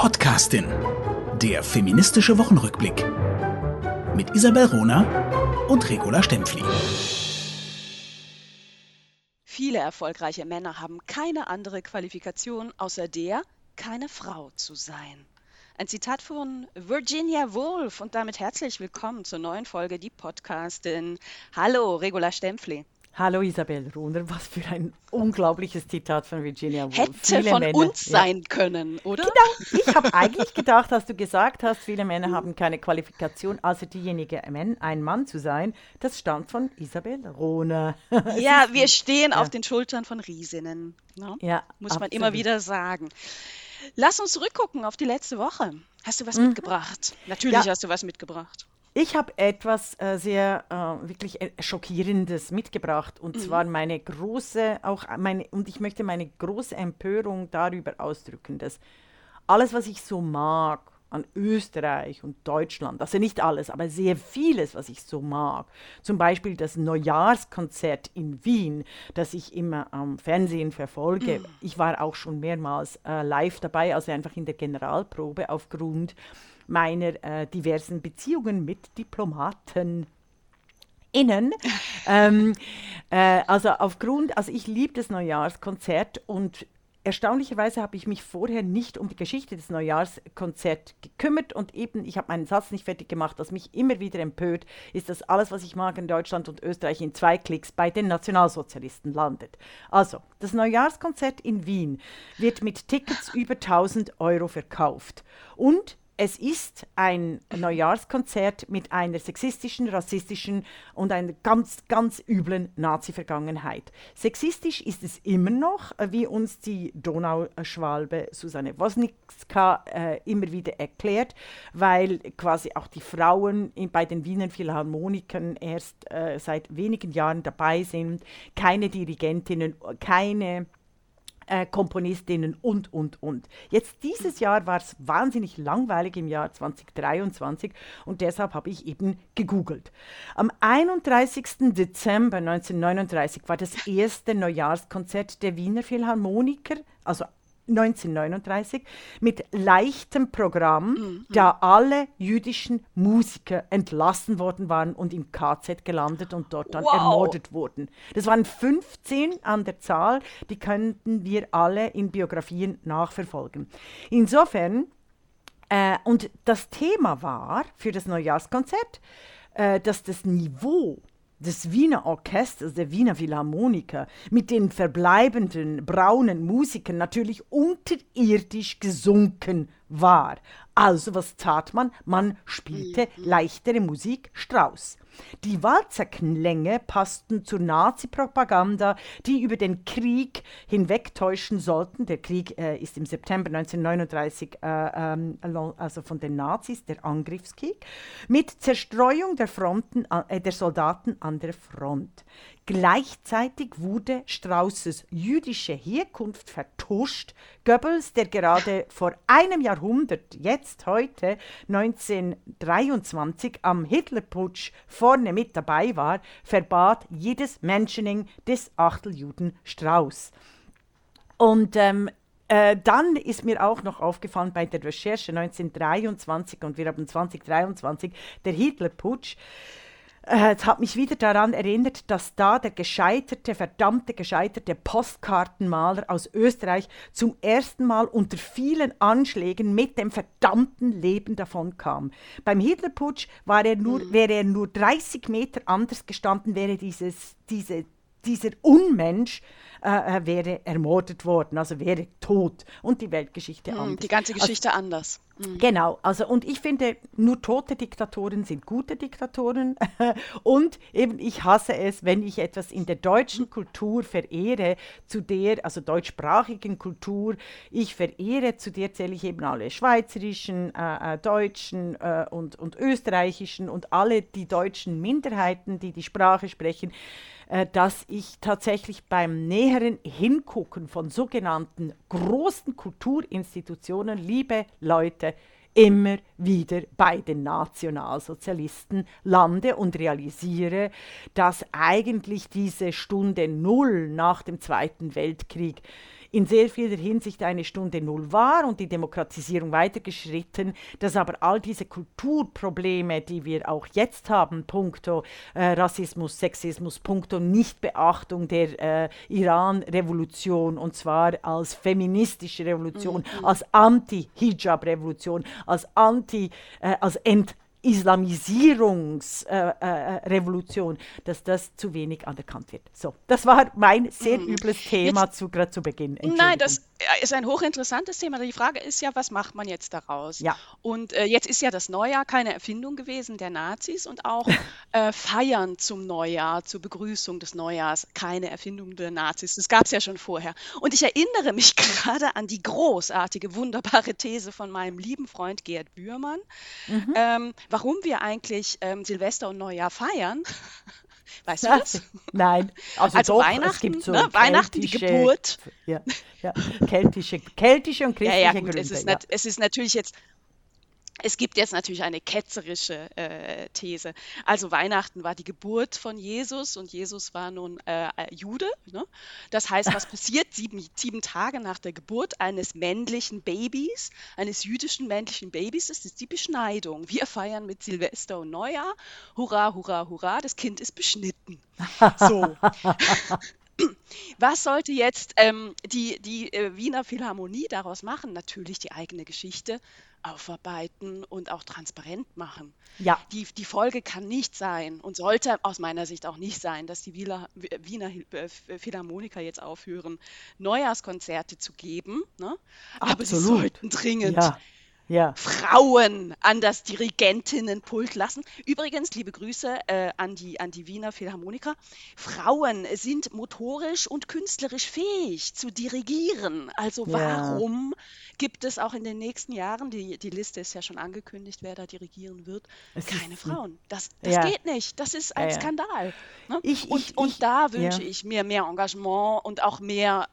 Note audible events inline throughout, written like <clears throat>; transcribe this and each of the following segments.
Podcastin. Der feministische Wochenrückblick. Mit Isabel Rona und Regula Stempfli. Viele erfolgreiche Männer haben keine andere Qualifikation außer der, keine Frau zu sein. Ein Zitat von Virginia Woolf und damit herzlich willkommen zur neuen Folge Die Podcastin. Hallo, Regula Stempfli. Hallo Isabel Runer, was für ein unglaubliches Zitat von Virginia Woolf. Hätte viele von Männer, uns ja. sein können, oder? Genau, ich habe eigentlich gedacht, dass du gesagt hast, viele Männer haben keine Qualifikation, also diejenige, ein Mann zu sein. Das stand von Isabel Rohner. <laughs> Ja, wir stehen ja. auf den Schultern von Riesinnen. Ne? Ja, Muss absolut. man immer wieder sagen. Lass uns zurückgucken auf die letzte Woche. Hast du was mhm. mitgebracht? Natürlich ja. hast du was mitgebracht. Ich habe etwas äh, sehr äh, wirklich äh, schockierendes mitgebracht und mhm. zwar meine große auch meine und ich möchte meine große Empörung darüber ausdrücken, dass alles, was ich so mag an Österreich und Deutschland, also nicht alles, aber sehr vieles, was ich so mag. Zum Beispiel das Neujahrskonzert in Wien, das ich immer am Fernsehen verfolge. Mhm. Ich war auch schon mehrmals äh, live dabei, also einfach in der Generalprobe aufgrund meiner äh, diversen Beziehungen mit Diplomaten innen. <laughs> ähm, äh, also aufgrund, also ich liebe das Neujahrskonzert und erstaunlicherweise habe ich mich vorher nicht um die Geschichte des Neujahrskonzerts gekümmert und eben, ich habe meinen Satz nicht fertig gemacht, was mich immer wieder empört, ist, dass alles, was ich mag in Deutschland und Österreich in zwei Klicks bei den Nationalsozialisten landet. Also, das Neujahrskonzert in Wien wird mit Tickets <laughs> über 1000 Euro verkauft und es ist ein Neujahrskonzert mit einer sexistischen, rassistischen und einer ganz, ganz üblen Nazi-Vergangenheit. Sexistisch ist es immer noch, äh, wie uns die Donauschwalbe Susanne Wosnicka äh, immer wieder erklärt, weil quasi auch die Frauen in, bei den Wiener Philharmonikern erst äh, seit wenigen Jahren dabei sind, keine Dirigentinnen, keine äh, Komponistinnen und, und, und. Jetzt dieses Jahr war es wahnsinnig langweilig im Jahr 2023 und deshalb habe ich eben gegoogelt. Am 31. Dezember 1939 war das erste Neujahrskonzert der Wiener Philharmoniker, also 1939 mit leichtem Programm, mhm. da alle jüdischen Musiker entlassen worden waren und im KZ gelandet und dort dann wow. ermordet wurden. Das waren 15 an der Zahl, die könnten wir alle in Biografien nachverfolgen. Insofern, äh, und das Thema war für das Neujahrskonzert, äh, dass das Niveau des Wiener Orchesters, der Wiener Philharmoniker, mit den verbleibenden braunen Musikern natürlich unterirdisch gesunken war. Also was tat man? Man spielte mhm. leichtere Musik Strauss. Die Walzerklänge passten zur Nazi-Propaganda, die über den Krieg hinwegtäuschen sollten. Der Krieg äh, ist im September 1939, äh, ähm, also von den Nazis, der Angriffskrieg, mit Zerstreuung der, Fronten, äh, der Soldaten an der Front. Gleichzeitig wurde Straußes jüdische Herkunft vertuscht. Goebbels, der gerade vor einem Jahrhundert, jetzt heute 1923 am Hitlerputsch vorne mit dabei war, verbat jedes Mentioning des Achteljuden Strauß. Und ähm, äh, dann ist mir auch noch aufgefallen bei der Recherche 1923 und wir haben 2023 der Hitlerputsch es hat mich wieder daran erinnert, dass da der gescheiterte, verdammte gescheiterte Postkartenmaler aus Österreich zum ersten Mal unter vielen Anschlägen mit dem verdammten Leben davon kam. Beim Hitlerputsch war er nur, mhm. wäre er nur 30 Meter anders gestanden, wäre dieses, diese, dieser Unmensch äh, äh, wäre ermordet worden, also wäre tot und die Weltgeschichte hm, anders. Die ganze also Geschichte also, anders. Mhm. Genau, also und ich finde, nur tote Diktatoren sind gute Diktatoren <laughs> und eben ich hasse es, wenn ich etwas in der deutschen Kultur verehre, zu der, also deutschsprachigen Kultur, ich verehre, zu der zähle ich eben alle schweizerischen, äh, äh, deutschen äh, und, und österreichischen und alle die deutschen Minderheiten, die die Sprache sprechen, äh, dass ich tatsächlich beim näheren Hingucken von sogenannten großen Kulturinstitutionen, liebe Leute, immer wieder bei den Nationalsozialisten lande und realisiere, dass eigentlich diese Stunde Null nach dem Zweiten Weltkrieg in sehr vieler Hinsicht eine Stunde Null war und die Demokratisierung weitergeschritten, dass aber all diese Kulturprobleme, die wir auch jetzt haben, punkto äh, Rassismus, Sexismus, punkto Nichtbeachtung der äh, Iran-Revolution und zwar als feministische Revolution, mhm. als Anti-Hijab-Revolution, als Anti, äh, als Ent Islamisierungsrevolution, äh, äh, dass das zu wenig anerkannt wird. So, das war mein sehr mhm. übles Thema jetzt, zu, zu Beginn. Nein, das ist ein hochinteressantes Thema. Die Frage ist ja, was macht man jetzt daraus? Ja. Und äh, jetzt ist ja das Neujahr keine Erfindung gewesen der Nazis und auch <laughs> äh, Feiern zum Neujahr, zur Begrüßung des Neujahrs, keine Erfindung der Nazis. Das gab es ja schon vorher. Und ich erinnere mich <laughs> gerade an die großartige, wunderbare These von meinem lieben Freund Gerd Bührmann. Mhm. Ähm, warum wir eigentlich ähm, Silvester und Neujahr feiern. <laughs> Weißt du das? Nein, also, also doch, Weihnachten, so ne? Weihnachten, die Geburt. Ja, ja, keltische, keltische und christliche ja, ja, gut, Gründe. Es ist, ja. es ist natürlich jetzt es gibt jetzt natürlich eine ketzerische äh, These. Also Weihnachten war die Geburt von Jesus und Jesus war nun äh, Jude. Ne? Das heißt, was <laughs> passiert sieben, sieben Tage nach der Geburt eines männlichen Babys, eines jüdischen männlichen Babys? Das ist die Beschneidung. Wir feiern mit Silvester und Neujahr. Hurra, hurra, hurra, das Kind ist beschnitten. So. <laughs> Was sollte jetzt ähm, die, die äh, Wiener Philharmonie daraus machen? Natürlich die eigene Geschichte aufarbeiten und auch transparent machen. Ja. Die, die Folge kann nicht sein und sollte aus meiner Sicht auch nicht sein, dass die Wiener, Wiener äh, Philharmoniker jetzt aufhören, Neujahrskonzerte zu geben. Ne? Aber sie sollten dringend ja ja. Frauen an das Dirigentinnenpult lassen. Übrigens, liebe Grüße äh, an, die, an die Wiener Philharmoniker. Frauen sind motorisch und künstlerisch fähig zu dirigieren. Also warum ja. gibt es auch in den nächsten Jahren, die, die Liste ist ja schon angekündigt, wer da dirigieren wird, es keine Frauen? Das, das ja. geht nicht. Das ist ein Skandal. Ne? Ich, und, ich, und ich, da wünsche ich mir mehr Engagement und auch mehr,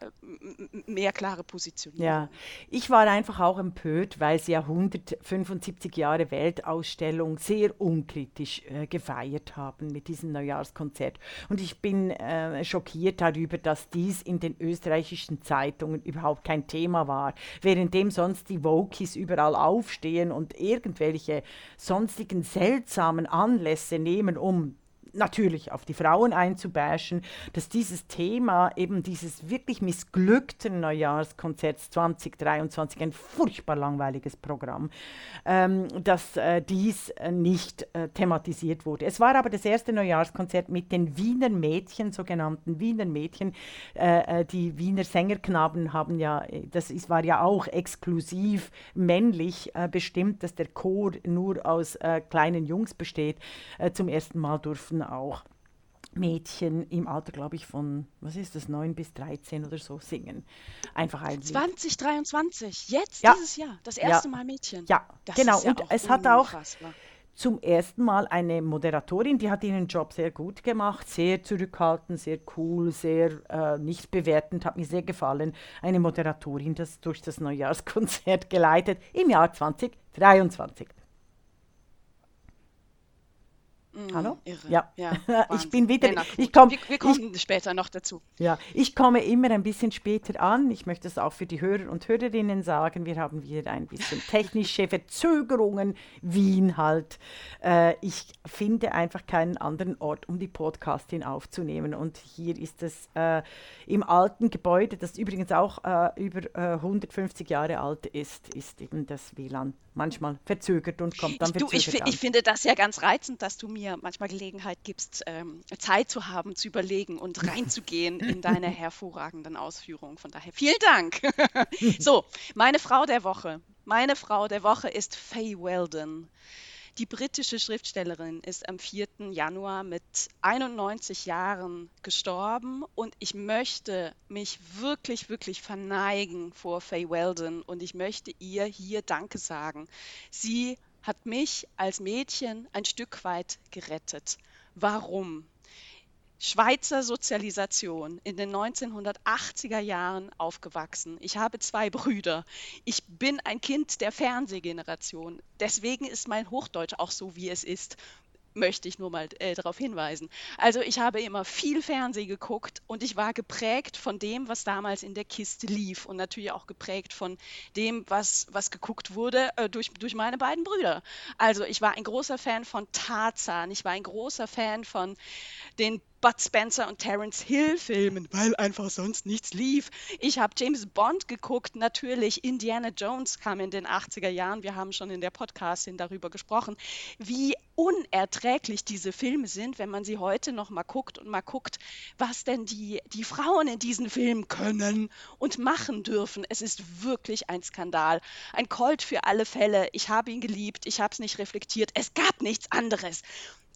mehr klare Positionierung. Ja, ich war einfach auch empört, weil sie ja 175 Jahre Weltausstellung sehr unkritisch äh, gefeiert haben mit diesem Neujahrskonzert. Und ich bin äh, schockiert darüber, dass dies in den österreichischen Zeitungen überhaupt kein Thema war, währenddem sonst die Wokies überall aufstehen und irgendwelche sonstigen seltsamen Anlässe nehmen, um natürlich auf die Frauen einzubashen, dass dieses Thema, eben dieses wirklich missglückten Neujahrskonzerts 2023, ein furchtbar langweiliges Programm, ähm, dass äh, dies äh, nicht äh, thematisiert wurde. Es war aber das erste Neujahrskonzert mit den Wiener Mädchen, sogenannten Wiener Mädchen. Äh, äh, die Wiener Sängerknaben haben ja, äh, das ist, war ja auch exklusiv männlich bestimmt, dass der Chor nur aus kleinen Jungs besteht. zum ersten Mal durften auch Mädchen im Alter, glaube ich, von, was ist das, 9 bis 13 oder so singen. Einfach ein 2023, jetzt ja. dieses Jahr, das erste ja. Mal Mädchen. Ja, das genau. Ja und es hat auch zum ersten Mal eine Moderatorin, die hat ihren Job sehr gut gemacht, sehr zurückhaltend, sehr cool, sehr äh, nicht bewertend, hat mir sehr gefallen. Eine Moderatorin, das durch das Neujahrskonzert geleitet im Jahr 2023. Mm, Hallo? Irre. Ja, ja <laughs> ich bin wieder. Ja, ich komm, wir, wir kommen ich, später noch dazu. Ja, ich komme immer ein bisschen später an. Ich möchte es auch für die Hörer und Hörerinnen sagen. Wir haben wieder ein bisschen <laughs> technische Verzögerungen. Wien halt. Äh, ich finde einfach keinen anderen Ort, um die Podcastin aufzunehmen. Und hier ist es äh, im alten Gebäude, das übrigens auch äh, über 150 äh, Jahre alt ist, ist eben das WLAN manchmal verzögert und kommt dann du, verzögert ich, an. ich finde das ja ganz reizend, dass du mir manchmal Gelegenheit gibst, ähm, Zeit zu haben, zu überlegen und <laughs> reinzugehen in deine hervorragenden Ausführungen. Von daher vielen Dank. <laughs> so, meine Frau der Woche. Meine Frau der Woche ist Faye Weldon. Die britische Schriftstellerin ist am 4. Januar mit 91 Jahren gestorben und ich möchte mich wirklich, wirklich verneigen vor Faye Weldon und ich möchte ihr hier Danke sagen. Sie hat mich als Mädchen ein Stück weit gerettet. Warum? Schweizer Sozialisation in den 1980er Jahren aufgewachsen. Ich habe zwei Brüder. Ich bin ein Kind der Fernsehgeneration. Deswegen ist mein Hochdeutsch auch so, wie es ist. möchte ich nur mal äh, darauf hinweisen. Also ich habe immer viel Fernsehen geguckt und ich war geprägt von dem, was damals in der Kiste lief und natürlich auch geprägt von dem, was, was geguckt wurde äh, durch, durch meine beiden Brüder. Also ich war ein großer Fan von Tarzan, ich war ein großer Fan von den Bud Spencer und Terence Hill Filmen, weil einfach sonst nichts lief. Ich habe James Bond geguckt, natürlich. Indiana Jones kam in den 80er Jahren. Wir haben schon in der Podcastin darüber gesprochen, wie unerträglich diese Filme sind, wenn man sie heute noch mal guckt und mal guckt, was denn die, die Frauen in diesen Filmen können und machen dürfen. Es ist wirklich ein Skandal. Ein Colt für alle Fälle. Ich habe ihn geliebt, ich habe es nicht reflektiert. Es gab nichts anderes.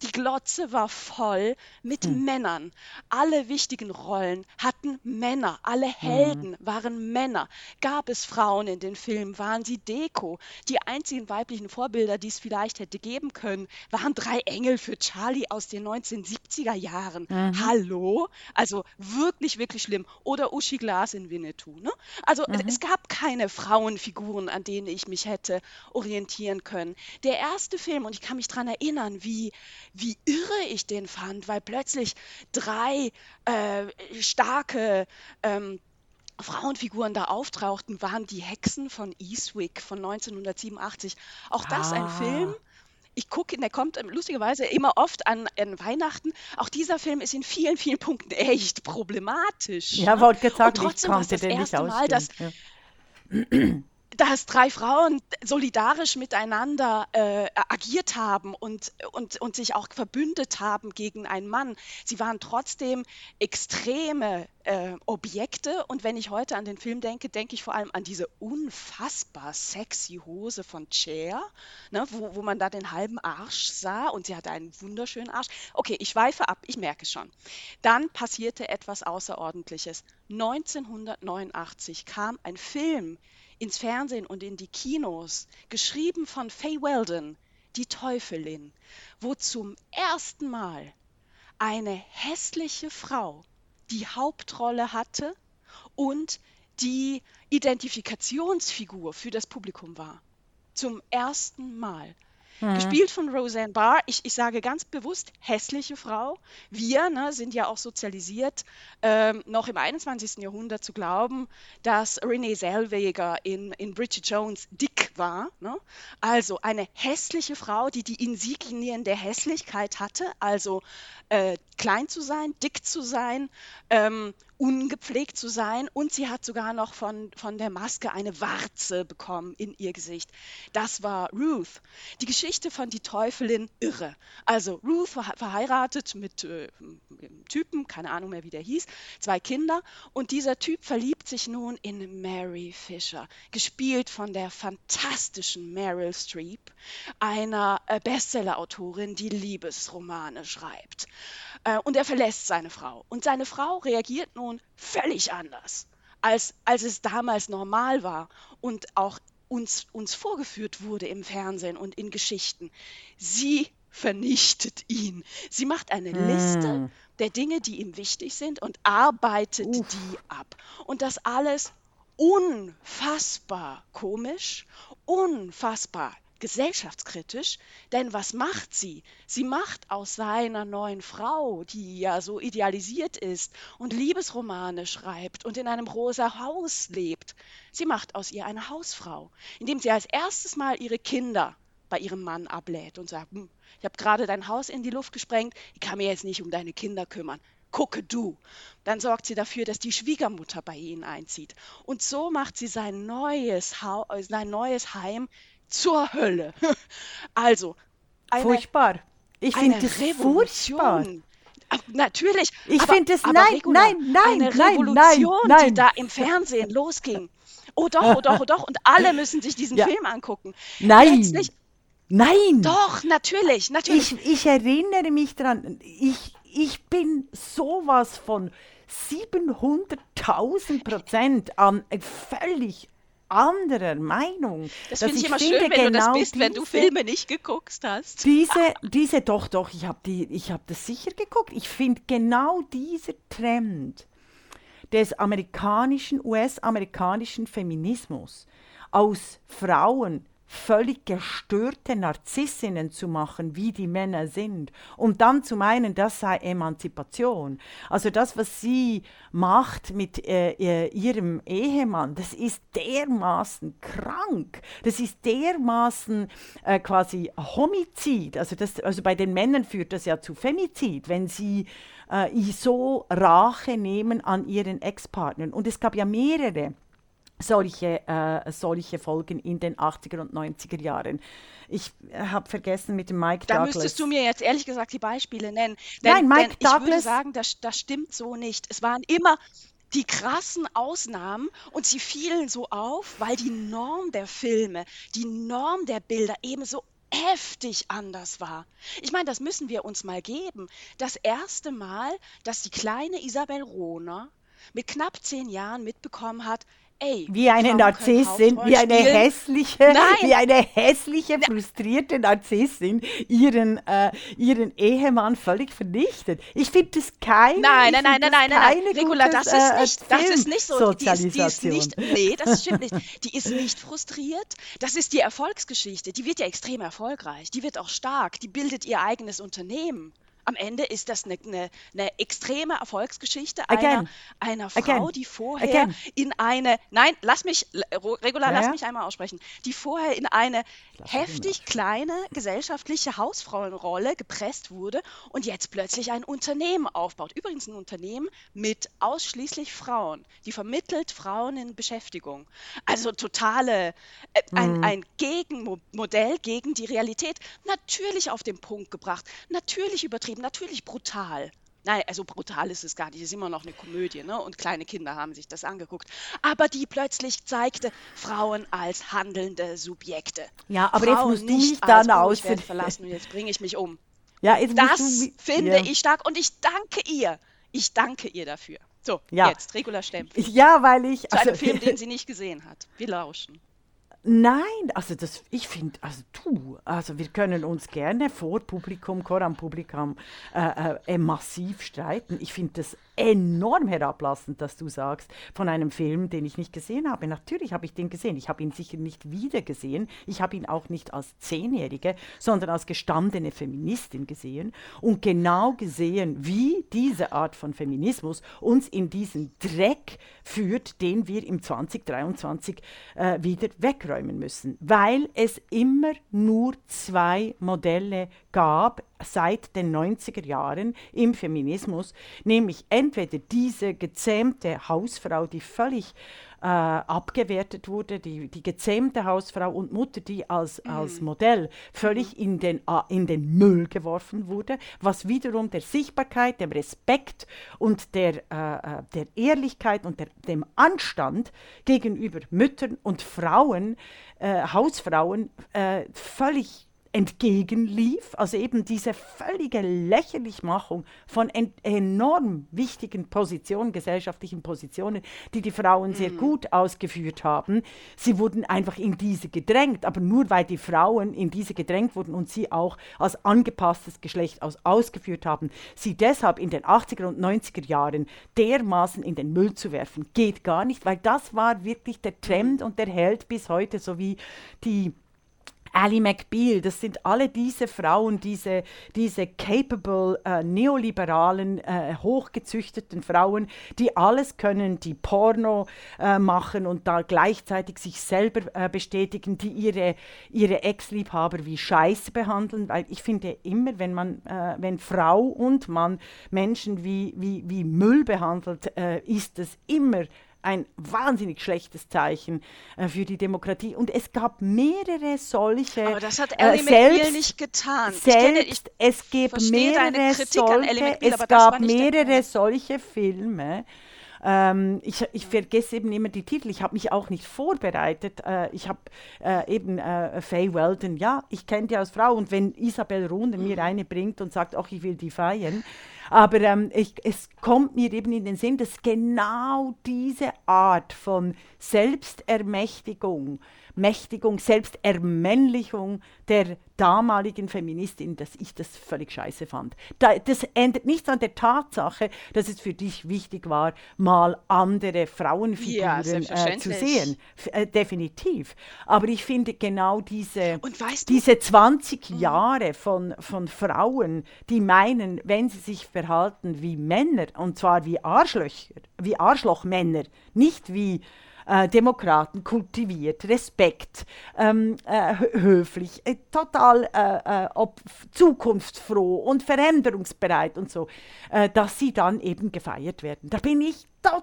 Die Glotze war voll mit hm. Männern. Alle wichtigen Rollen hatten Männer. Alle hm. Helden hm. waren Männer. Gab es Frauen in den Filmen, waren sie Deko. Die einzigen weiblichen Vorbilder, die es vielleicht hätte geben können, waren drei Engel für Charlie aus den 1970er Jahren. Mhm. Hallo? Also wirklich, wirklich schlimm. Oder Uschi Glas in Winnetou. Ne? Also mhm. es gab keine Frauenfiguren, an denen ich mich hätte orientieren können. Der erste Film, und ich kann mich daran erinnern, wie wie irre ich den fand, weil plötzlich drei äh, starke ähm, Frauenfiguren da auftauchten, waren die Hexen von Eastwick von 1987. Auch das ein Film. Ah. Ich gucke, der kommt ähm, lustigerweise immer oft an, an, Weihnachten. Auch dieser Film ist in vielen, vielen Punkten echt problematisch. Ja, ne? wollte gesagt, Und trotzdem war es das erste Mal, dass, ja dass drei Frauen solidarisch miteinander äh, agiert haben und, und, und sich auch verbündet haben gegen einen Mann. Sie waren trotzdem extreme äh, Objekte. Und wenn ich heute an den Film denke, denke ich vor allem an diese unfassbar sexy Hose von Cher, ne, wo, wo man da den halben Arsch sah und sie hatte einen wunderschönen Arsch. Okay, ich weife ab, ich merke schon. Dann passierte etwas Außerordentliches. 1989 kam ein Film, ins Fernsehen und in die Kinos, geschrieben von Faye Weldon, die Teufelin, wo zum ersten Mal eine hässliche Frau die Hauptrolle hatte und die Identifikationsfigur für das Publikum war. Zum ersten Mal. Mhm. Gespielt von Roseanne Barr. Ich, ich sage ganz bewusst hässliche Frau. Wir ne, sind ja auch sozialisiert, ähm, noch im 21. Jahrhundert zu glauben, dass Renee Zellweger in, in Bridget Jones dick war. Ne? Also eine hässliche Frau, die die Insignien der Hässlichkeit hatte, also äh, klein zu sein, dick zu sein, ähm, ungepflegt zu sein und sie hat sogar noch von, von der Maske eine Warze bekommen in ihr Gesicht. Das war Ruth. Die Geschichte von die Teufelin irre. Also Ruth verheiratet mit äh, Typen, keine Ahnung mehr wie der hieß, zwei Kinder und dieser Typ verliebt sich nun in Mary Fisher, gespielt von der fantastischen Meryl Streep, einer äh, Bestseller-Autorin, die Liebesromane schreibt. Äh, und er verlässt seine Frau. Und seine Frau reagiert nun völlig anders, als, als es damals normal war und auch uns, uns vorgeführt wurde im Fernsehen und in Geschichten. Sie vernichtet ihn. Sie macht eine hm. Liste der Dinge, die ihm wichtig sind und arbeitet Uff. die ab. Und das alles unfassbar komisch, unfassbar gesellschaftskritisch, denn was macht sie? Sie macht aus seiner neuen Frau, die ja so idealisiert ist und Liebesromane schreibt und in einem rosa Haus lebt, sie macht aus ihr eine Hausfrau, indem sie als erstes Mal ihre Kinder bei ihrem Mann ablädt und sagt, hm, ich habe gerade dein Haus in die Luft gesprengt, ich kann mir jetzt nicht um deine Kinder kümmern. Gucke du. Dann sorgt sie dafür, dass die Schwiegermutter bei ihnen einzieht. Und so macht sie sein neues, ha sein neues Heim zur Hölle. <laughs> Also, eine, furchtbar. Ich finde das furchtbar. Ach, natürlich. Ich finde es, nein, Regula, nein, nein, eine Revolution, nein, nein. die da im Fernsehen <laughs> losging. Oh doch, oh doch, oh doch. Und alle müssen sich diesen ja. Film angucken. Nein. Letztlich, nein. Doch, natürlich, natürlich. Ich, ich erinnere mich daran, ich, ich bin sowas von 700.000 Prozent an völlig anderer Meinung. Das finde ich immer finde schön, wenn genau du das genau bist, diese, wenn du Filme nicht geguckt hast. Diese, diese, doch, doch, ich habe hab das sicher geguckt. Ich finde genau dieser Trend des amerikanischen, US-amerikanischen Feminismus aus Frauen völlig gestörte Narzissinnen zu machen, wie die Männer sind, und dann zu meinen, das sei Emanzipation. Also das, was sie macht mit äh, ihrem Ehemann, das ist dermaßen krank, das ist dermaßen äh, quasi Homizid. Also, das, also bei den Männern führt das ja zu Femizid, wenn sie äh, so Rache nehmen an ihren Ex-Partnern. Und es gab ja mehrere solche, äh, solche Folgen in den 80er und 90er Jahren. Ich habe vergessen mit dem Mike da Douglas. Da müsstest du mir jetzt ehrlich gesagt die Beispiele nennen. Denn, Nein, Mike denn Douglas. Ich würde sagen, das, das stimmt so nicht. Es waren immer die krassen Ausnahmen und sie fielen so auf, weil die Norm der Filme, die Norm der Bilder eben so heftig anders war. Ich meine, das müssen wir uns mal geben. Das erste Mal, dass die kleine Isabel Rohner mit knapp zehn Jahren mitbekommen hat, Ey, wie eine Narzissin, wie eine hässliche, Nein. wie eine hässliche, frustrierte Narzissin ihren, äh, ihren Ehemann völlig vernichtet. Ich finde das keine. Nein, nein, nein, nein, nein, nein, nein. Regula, das ist nicht, das ist nicht so. Die ist, die ist nicht, <laughs> nee, das stimmt nicht. Die ist nicht frustriert. Das ist die Erfolgsgeschichte. Die wird ja extrem erfolgreich. Die wird auch stark. Die bildet ihr eigenes Unternehmen. Am Ende ist das eine, eine, eine extreme Erfolgsgeschichte einer, einer Frau, Again. die vorher Again. in eine, nein, lass mich, Regular, Ja, lass mich einmal aussprechen, die vorher in eine Lass heftig kleine gesellschaftliche Hausfrauenrolle gepresst wurde und jetzt plötzlich ein Unternehmen aufbaut. Übrigens ein Unternehmen mit ausschließlich Frauen, die vermittelt Frauen in Beschäftigung. Also totale, äh, ein, Mhm. ein Gegenmodell gegen die Realität. Natürlich auf den Punkt gebracht, natürlich übertrieben, natürlich brutal. Nein, also brutal ist es gar nicht. Es ist immer noch eine Komödie, ne? Und kleine Kinder haben sich das angeguckt. Aber die plötzlich zeigte Frauen als handelnde Subjekte. Ja, aber jetzt Frauen musst du nicht mich dann ich aus- werde verlassen und jetzt bringe ich mich um. Ja, jetzt Das du finde ja. ich stark und ich danke ihr. Ich danke ihr dafür. So, Ja. jetzt Regula Stempel. Ja, weil ich. Zu einem Film, <laughs> den sie nicht gesehen hat. Wir lauschen. Nein, also das, ich finde, also du, also wir können uns gerne vor Publikum, Koram Publikum, äh, äh, massiv streiten. Ich finde das enorm herablassend, dass du sagst, von einem Film, den ich nicht gesehen habe. Natürlich habe ich den gesehen. Ich habe ihn sicher nicht wieder gesehen. Ich habe ihn auch nicht als Zehnjährige, sondern als gestandene Feministin gesehen und genau gesehen, wie diese Art von Feminismus uns in diesen Dreck führt, den wir im 2023 äh, wieder wegräumen müssen, weil es immer nur zwei Modelle gab seit den 90er Jahren im Feminismus, nämlich entweder diese gezähmte Hausfrau, die völlig äh, abgewertet wurde, die, die gezähmte Hausfrau und Mutter, die als, als Modell völlig in, den, äh, in den Müll geworfen wurde, was wiederum der Sichtbarkeit, dem Respekt und der, äh, äh, der Ehrlichkeit und der, dem Anstand gegenüber Müttern und Frauen, äh, Hausfrauen, äh, völlig entgegenlief, also eben diese völlige Lächerlichmachung von en enorm wichtigen Positionen, gesellschaftlichen Positionen, die die Frauen sehr gut ausgeführt haben. Sie wurden einfach in diese gedrängt, aber nur weil die Frauen in diese gedrängt wurden und sie auch als angepasstes Geschlecht aus ausgeführt haben, sie deshalb in den 80er und 90er Jahren dermaßen in den Müll zu werfen, geht gar nicht, weil das war wirklich der Trend und der hält bis heute, so wie die Ali McBeal, das sind alle diese Frauen, diese, diese capable, äh, neoliberalen, äh, hochgezüchteten Frauen, die alles können, die Porno äh, machen und da gleichzeitig sich selber äh, bestätigen, die ihre, ihre Ex-Liebhaber wie Scheiße behandeln, weil ich finde immer, wenn man, äh, wenn Frau und Mann Menschen wie, wie, wie Müll behandelt, äh, ist es immer ein wahnsinnig schlechtes Zeichen äh, für die Demokratie. Und es gab mehrere solche. Aber das hat äh, Ellie McBeal selbst- nicht getan. Ich kenne- Selbst, es mehrere solche, McBeal, es gab mehrere solche Filme. Ähm, ich, ich vergesse eben immer die Titel. Ich habe mich auch nicht vorbereitet. Äh, ich habe äh, eben äh, Faye Weldon, ja, ich kenne die als Frau. Und wenn Isabel Runde Mhm. mir eine bringt und sagt, ach, ich will die feiern, aber ähm, ich, es kommt mir eben in den Sinn, dass genau diese Art von Selbstermächtigung, Mächtigung, Selbstermännlichung der damaligen Feministin, dass ich das völlig scheiße fand. Da, das ändert nichts an der Tatsache, dass es für dich wichtig war, mal andere Frauenfiguren ja, äh, zu sehen. Äh, definitiv. Aber ich finde genau diese, diese 20 mhm. Jahre von, von Frauen, die meinen, wenn sie sich verhalten wie Männer, und zwar wie Arschlöcher, wie Arschlochmänner, nicht wie äh, Demokraten, kultiviert, Respekt, ähm, äh, höflich, äh, total äh, äh, zukunftsfroh und veränderungsbereit und so, äh, dass sie dann eben gefeiert werden. Da bin ich total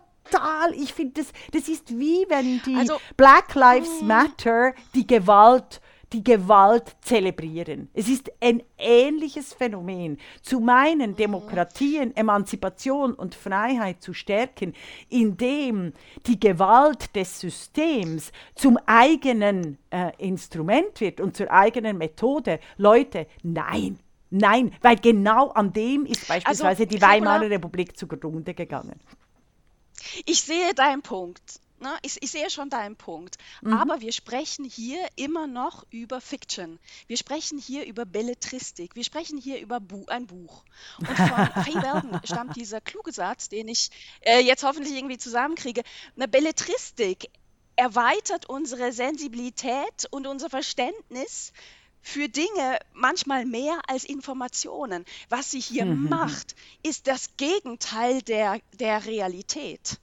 ich finde, das, das ist wie wenn die also, Black Lives mm. Matter die Gewalt die Gewalt zelebrieren. Es ist ein ähnliches Phänomen. Zu meinen, Demokratien, Emanzipation und Freiheit zu stärken, indem die Gewalt des Systems zum eigenen äh, Instrument wird und zur eigenen Methode. Leute, nein, Nein, weil genau an dem ist also, beispielsweise also, die Weimarer Republik zugrunde gegangen. Ich sehe deinen Punkt. Ne? Ich, ich, sehe schon deinen Punkt. Mhm. Aber wir sprechen hier immer noch über Fiction. Wir sprechen hier über Belletristik. Wir sprechen hier über Bu ein Buch. Und von <laughs> Faye Weldon stammt dieser kluge Satz, den ich äh, jetzt hoffentlich irgendwie zusammenkriege. Eine Belletristik erweitert unsere Sensibilität und unser Verständnis für Dinge manchmal mehr als Informationen. Was sie hier mhm. macht, ist das Gegenteil der, der Realität.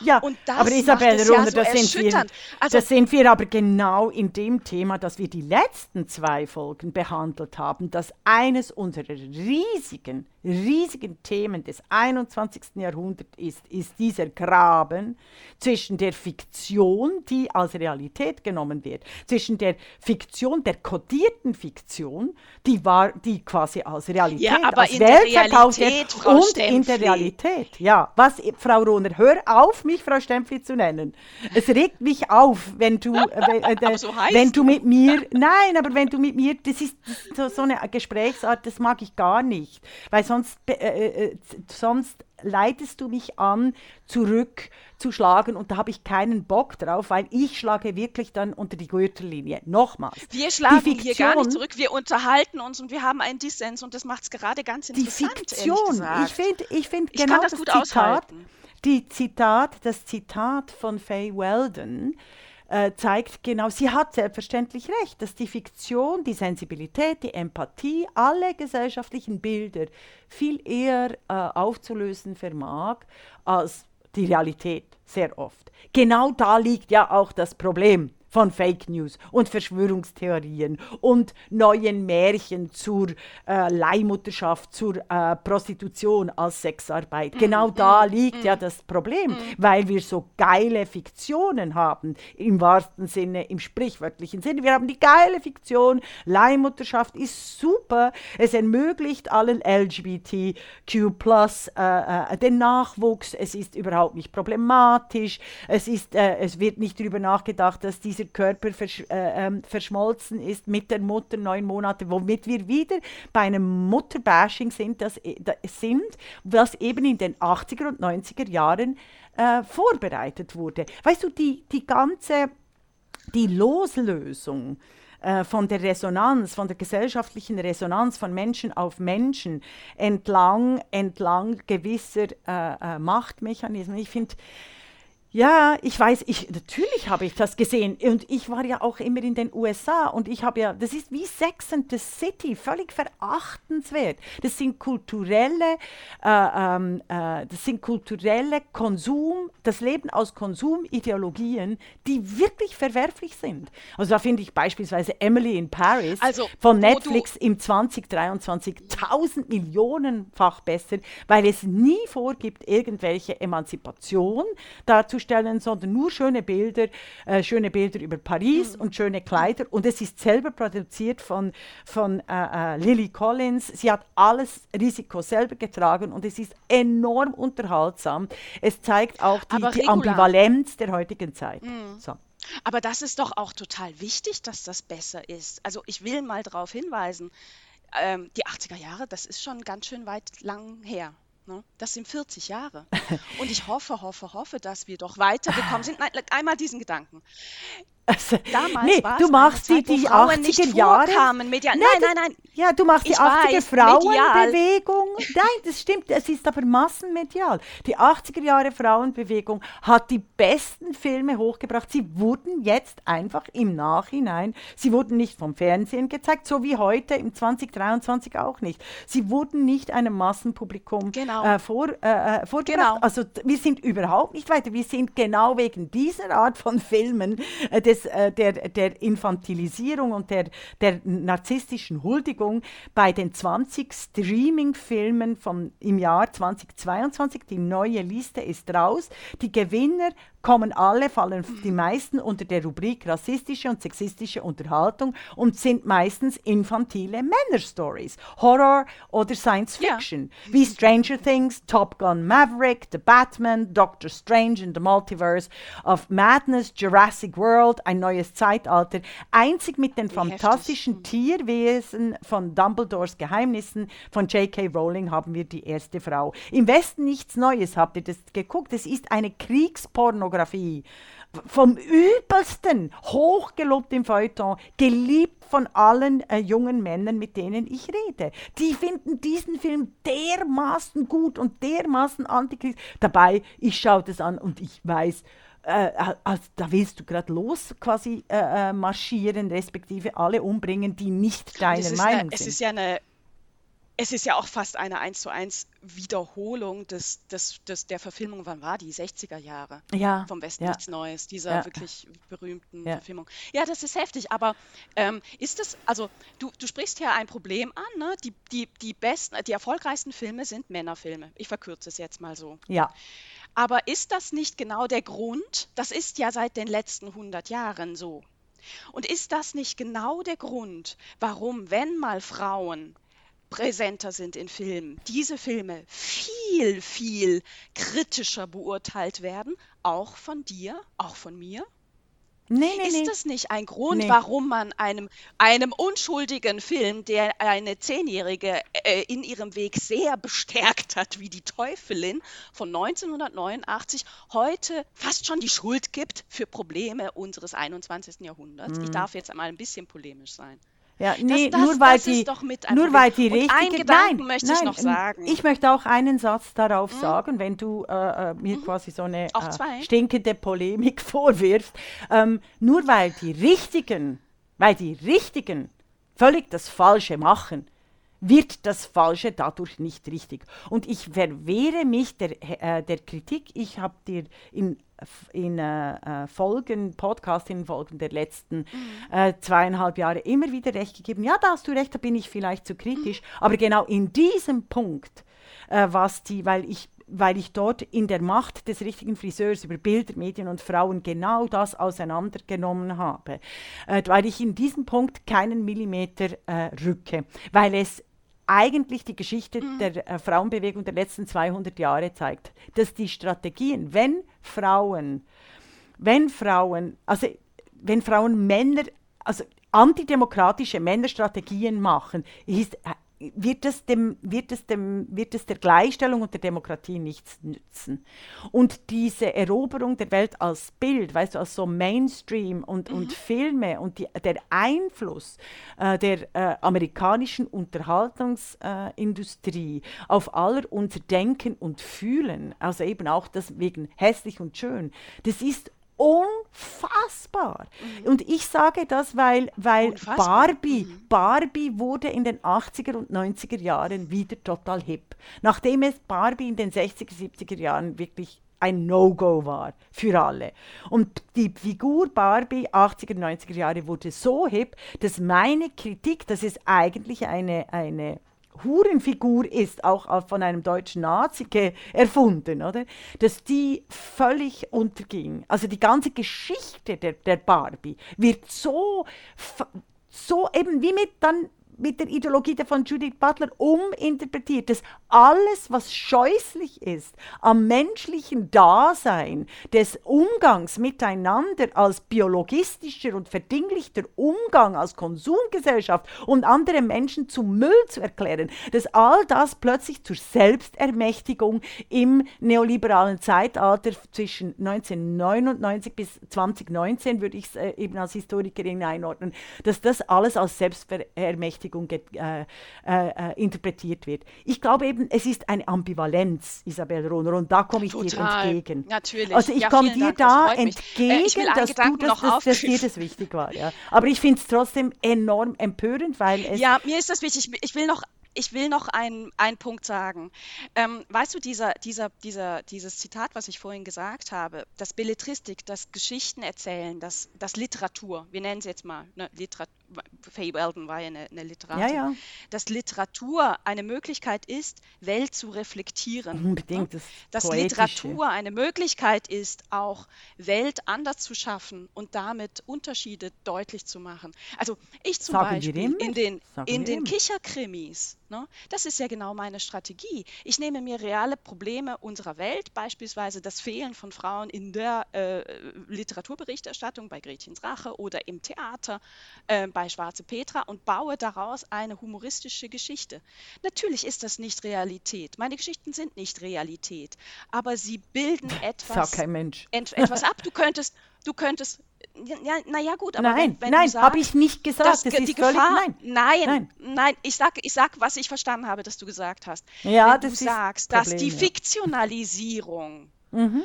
Ja, aber Isabel Runner, ja so das, sind wir, also, das sind wir aber genau in dem Thema, das wir die letzten zwei Folgen behandelt haben, dass eines unserer riesigen, riesigen Themen des 21. Jahrhunderts ist, ist dieser Graben zwischen der Fiktion, die als Realität genommen wird, zwischen der Fiktion, der kodierten Fiktion, die war, die quasi als Realität, ja, aber als in Welt der Realität, Frau und Stempfli. in der Realität. Ja, was, Frau Runner, hör auf, mich Frau Stempfli zu nennen. Es regt mich auf, wenn du, äh, äh, <laughs> so wenn du mit mir, nein, aber wenn du mit mir, das ist, so, so, eine Gesprächsart, das mag ich gar nicht, weil sonst, äh, äh, sonst leitest du mich an, zurückzuschlagen und da habe ich keinen Bock drauf, weil ich schlage wirklich dann unter die Gürtellinie. Nochmals. Wir schlagen Fiktion, hier gar nicht zurück, wir unterhalten uns und wir haben einen Dissens und das macht es gerade ganz interessant. Die Fiktion, ich finde ich find genau das, das Zitat. Die Zitat, das Zitat von Faye Weldon äh, zeigt genau, sie hat selbstverständlich recht, dass die Fiktion, die Sensibilität, die Empathie, alle gesellschaftlichen Bilder viel eher äh, aufzulösen vermag als die Realität sehr oft. Genau da liegt ja auch das Problem von Fake News und Verschwörungstheorien und neuen Märchen zur äh, Leihmutterschaft, zur äh, Prostitution als Sexarbeit. Mm, genau mm, da liegt ja das Problem, weil wir so geile Fiktionen haben, im wahrsten Sinne, im sprichwörtlichen Sinne. Wir haben die geile Fiktion, Leihmutterschaft ist super, es ermöglicht allen LGBTQ äh, äh, den Nachwuchs, es ist überhaupt nicht problematisch, es, ist, äh, es wird nicht darüber nachgedacht, dass diese dieser Körper versch äh, ähm, verschmolzen ist mit der Mutter neun Monate, womit wir wieder bei einem Mutterbashing sind, das, sind, was eben in den 80er und 90er Jahren äh, vorbereitet wurde. Weißt du, die, die ganze, die Loslösung äh, von der Resonanz, von der gesellschaftlichen Resonanz von Menschen auf Menschen entlang, entlang gewisser äh, äh, Machtmechanismen. Ich finde, ja, ich weiß, ich, natürlich habe ich das gesehen. Und ich war ja auch immer in den USA und ich habe ja, das ist wie Sex and the City, völlig verachtenswert. Das sind kulturelle, äh, ähm, äh, das sind kulturelle Konsum, das Leben aus Konsumideologien, die wirklich verwerflich sind. Also da finde ich beispielsweise Emily in Paris also, von Netflix im 2023 tausend Millionenfach besser, weil es nie vorgibt, irgendwelche Emanzipation dazu darzustellen, sondern nur schöne Bilder, äh, schöne Bilder über Paris mhm. und schöne Kleider. Und es ist selber produziert von, von äh, äh, Lily Collins. Sie hat alles Risiko selber getragen und es ist enorm unterhaltsam. Es zeigt auch die, die Ambivalenz der heutigen Zeit. Mhm. So. Aber das ist doch auch total wichtig, dass das besser ist. Also ich will mal darauf hinweisen, ähm, die 80er Jahre, das ist schon ganz schön weit lang her. Ne? Das sind 40 Jahre. Und ich hoffe, hoffe, hoffe, dass wir doch weitergekommen sind. Einmal diesen Gedanken. Also, Damals nee, du machst die, die Frauen 80er nicht Jahre. vorkamen. Media nein, Nein, nein, nein. Ja, du machst die Ich 80er weiß, Frauenbewegung. <laughs> Nein, das stimmt, es ist aber massenmedial. Die 80er Jahre Frauenbewegung hat die besten Filme hochgebracht. Sie wurden jetzt einfach im Nachhinein, sie wurden nicht vom Fernsehen gezeigt, so wie heute im 2023 auch nicht. Sie wurden nicht einem Massenpublikum Genau. äh, vor, äh, äh, vorgebracht. Genau. Also wir sind überhaupt nicht weiter. Wir sind genau wegen dieser Art von Filmen, äh, des, äh, der, der Infantilisierung und der, der narzisstischen Huldigung bei den 20 Streaming-Filmen im Jahr 2022. Die neue Liste ist raus. Die Gewinner kommen alle, fallen die meisten unter der Rubrik rassistische und sexistische Unterhaltung und sind meistens infantile Männerstories, Horror oder Science Ja. Fiction, wie Stranger Things, Top Gun Maverick, The Batman, Doctor Strange in the Multiverse of Madness, Jurassic World, ein neues Zeitalter, einzig mit den fantastischen Tierwesen von Dumbledores Geheimnissen von J.K. Rowling haben wir die erste Frau. Im Westen nichts Neues, habt ihr das geguckt? Es ist eine Kriegspornografie. Vom übelsten, hochgelobt im Feuilleton, geliebt von allen äh, jungen Männern, mit denen ich rede. Die finden diesen Film dermaßen gut und dermaßen antikriegs. Dabei, ich schaue das an und ich weiß, äh, also da willst du gerade los quasi äh, äh, marschieren, respektive alle umbringen, die nicht deiner es ist, Meinung eine, es sind. ist ja eine, es ist ja auch fast eine 1 zu 1 Wiederholung des, des, des, der Verfilmung, wann war die? 60er Jahre. Ja, Vom Westen ja. nichts Neues, dieser Ja. wirklich berühmten Ja. Verfilmung. Ja, das ist heftig, aber ähm, ist es, also du, du sprichst hier ein Problem an, ne? Die, die, die besten, die erfolgreichsten Filme sind Männerfilme. Ich verkürze es jetzt mal so. Ja, Aber ist das nicht genau der Grund? Das ist ja seit den letzten 100 Jahren so. Und ist das nicht genau der Grund, warum, wenn mal Frauen präsenter sind in Filmen, diese Filme viel, viel kritischer beurteilt werden, auch von dir, auch von mir? nee, nee, Ist nee. das nicht ein Grund, Nee. warum man einem, einem unschuldigen Film, der eine Zehnjährige äh, in ihrem Weg sehr bestärkt hat, wie die Teufelin von 1989, heute fast schon die Schuld gibt für Probleme unseres 21. Jahrhunderts? Ich darf jetzt einmal ein bisschen polemisch sein. Ja, nee, das- nur weil das die, doch mit ein nur weil die Und richtige, einen Gedanken nein, möchte ich nein, noch sagen. Ich möchte auch einen Satz darauf sagen, wenn du äh, äh, mir quasi so eine äh, stinkende Polemik <laughs> vorwirfst. Ähm, nur weil die Richtigen, weil die Richtigen völlig das Falsche machen, wird das Falsche dadurch nicht richtig. Und ich verwehre mich der, äh, der Kritik. Ich habe dir in, in äh, äh, Folgen, Podcast in Folgen der letzten äh, zweieinhalb Jahre immer wieder recht gegeben. Ja, da hast du recht, da bin ich vielleicht zu kritisch. Aber genau in diesem Punkt, äh, was die, weil ich weil ich dort in der Macht des richtigen Friseurs über Bilder, Medien und Frauen genau das auseinandergenommen habe, äh, weil ich in diesem Punkt keinen Millimeter äh, rücke, weil es eigentlich die Geschichte der äh, Frauenbewegung der letzten 200 Jahre zeigt, dass die Strategien, wenn Frauen, wenn Frauen, also wenn Frauen Männer, also antidemokratische Männerstrategien machen, ist, äh, wird es, dem, wird, es dem, wird es der Gleichstellung und der Demokratie nichts nützen. Und diese Eroberung der Welt als Bild, weißt du, als so Mainstream und, und Filme und die, der Einfluss äh, der äh, amerikanischen Unterhaltungsindustrie auf aller unser Denken und Fühlen, also eben auch das wegen hässlich und schön, das ist unfassbar. Und ich sage das, weil, weil Unfassbar. Barbie, Barbie wurde in den 80er und 90er Jahren wieder total hip. Nachdem es Barbie in den 60er, 70er Jahren wirklich ein No-Go war für alle. Und die Figur Barbie 80er, 90er Jahre wurde so hip, dass meine Kritik, dass es eigentlich eine, eine Hurenfigur ist, auch von einem deutschen Nazi erfunden, oder? Dass die völlig unterging. Also die ganze Geschichte der, der Barbie wird so, so eben wie mit dann mit der Ideologie von Judith Butler uminterpretiert, dass alles, was scheußlich ist am menschlichen Dasein, des Umgangs miteinander als biologistischer und verdinglichter Umgang als Konsumgesellschaft und andere Menschen zum Müll zu erklären, dass all das plötzlich zur Selbstermächtigung im neoliberalen Zeitalter zwischen 1999 bis 2019, würde ich es äh, eben als Historikerin einordnen, dass das alles als Selbstermächtigung äh, äh, äh, interpretiert wird. Ich glaube eben, es ist eine Ambivalenz, Isabel Rohner, und da komme ich Total. dir entgegen. Natürlich. Also ich ja, komme dir Dank, da entgegen, dass, du, dass, dass, dass dir das wichtig war. Ja. Aber ich finde es trotzdem enorm empörend, weil es... Ja, mir ist das wichtig. Ich will noch ich will noch einen, Punkt sagen. Ähm, weißt du, dieser, dieser, dieser, dieses Zitat, was ich vorhin gesagt habe, das Belletristik, das Geschichten erzählen, das, das Literatur, wir nennen es jetzt mal, ne, Literat Faye Weldon war ja eine, eine Literatin, ja, ja. dass Literatur eine Möglichkeit ist, Welt zu reflektieren. Unbedingt. Das dass Literatur eine Möglichkeit ist, auch Welt anders zu schaffen und damit Unterschiede deutlich zu machen. Also ich zum Sagen Beispiel in den, in den Kicherkrimis, Ne? Das ist ja genau meine Strategie. Ich nehme mir reale Probleme unserer Welt, beispielsweise das Fehlen von Frauen in der äh, Literaturberichterstattung bei Gretchens Rache oder im Theater äh, bei Schwarze Petra und baue daraus eine humoristische Geschichte. Natürlich ist das nicht Realität. Meine Geschichten sind nicht Realität, aber sie bilden etwas, etwas ab. Du könntest, du könntest ja, naja, gut, aber nein, wenn, wenn nein, habe ich nicht gesagt. Das, das ist Gefahr, völlig, nein, nein, nein, nein, ich sage, ich sag, was ich verstanden habe, dass du gesagt hast. Ja, wenn das du sagst, Problem, dass die Fiktionalisierung mhm.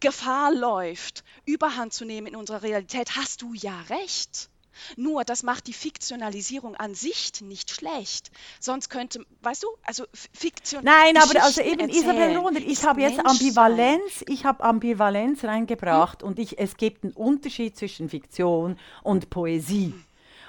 Gefahr läuft, Überhand zu nehmen in unserer Realität, hast du ja recht. Nur, das macht die Fiktionalisierung an sich nicht schlecht. Sonst könnte, weißt du, also Fiktion. Nein, aber also eben Isabel Rohner, ich habe jetzt Ambivalenz, ich habe Ambivalenz reingebracht hm? und ich, es gibt einen Unterschied zwischen Fiktion und Poesie. Hm.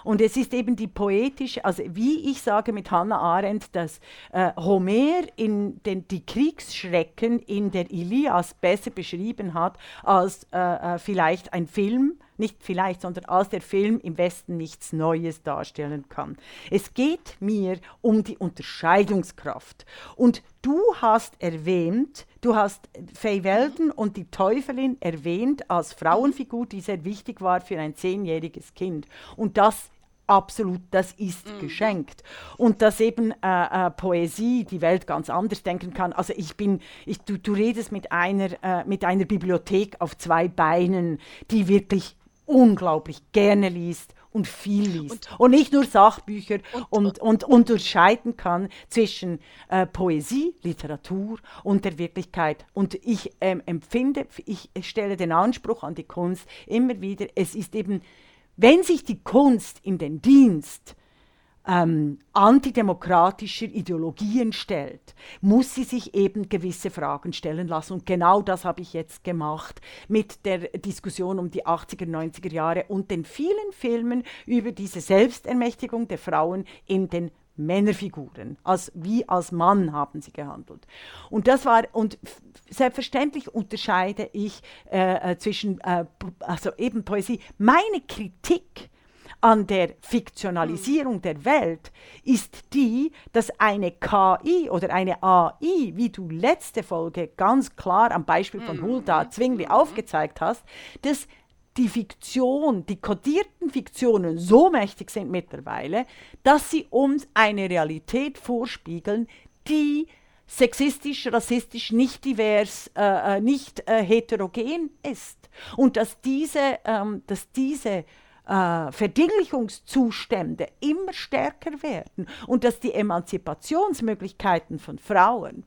Und es ist eben die poetische, also wie ich sage mit Hannah Arendt, dass äh, Homer in den, die Kriegsschrecken in der Ilias besser beschrieben hat als äh, äh, vielleicht ein Film nicht vielleicht, sondern als der Film im Westen nichts Neues darstellen kann. Es geht mir um die Unterscheidungskraft. Und du hast erwähnt, du hast Faye Weldon und die Teufelin erwähnt als Frauenfigur, die sehr wichtig war für ein zehnjähriges Kind. Und das absolut, das ist mhm. geschenkt. Und dass eben äh, äh, Poesie die Welt ganz anders denken kann. Also ich bin, ich, du, du redest mit einer, äh, mit einer Bibliothek auf zwei Beinen, die wirklich unglaublich gerne liest und viel liest und, und nicht nur Sachbücher und, und, und, unterscheiden kann zwischen äh, Poesie, Literatur und der Wirklichkeit. Und ich ähm, empfinde, ich stelle den Anspruch an die Kunst immer wieder, es ist eben, wenn sich die Kunst in den Dienst ähm, antidemokratischer Ideologien stellt, muss sie sich eben gewisse Fragen stellen lassen. Und genau das habe ich jetzt gemacht mit der Diskussion um die 80er, 90er Jahre und den vielen Filmen über diese Selbstermächtigung der Frauen in den Männerfiguren, als wie als Mann haben sie gehandelt. Und das war und selbstverständlich unterscheide ich äh, äh zwischen äh, also eben Poesie. Meine Kritik an der Fiktionalisierung der Welt ist die, dass eine KI oder eine AI, wie du letzte Folge ganz klar am Beispiel von mhm. Hulda Zwingli mhm. aufgezeigt hast, dass die Fiktion, die kodierten Fiktionen so mächtig sind mittlerweile, dass sie uns eine Realität vorspiegeln, die sexistisch, rassistisch, nicht divers, äh, äh nicht äh, heterogen ist. Und dass diese, ähm, dass diese äh, Verdinglichungszustände immer stärker werden und dass die Emanzipationsmöglichkeiten von Frauen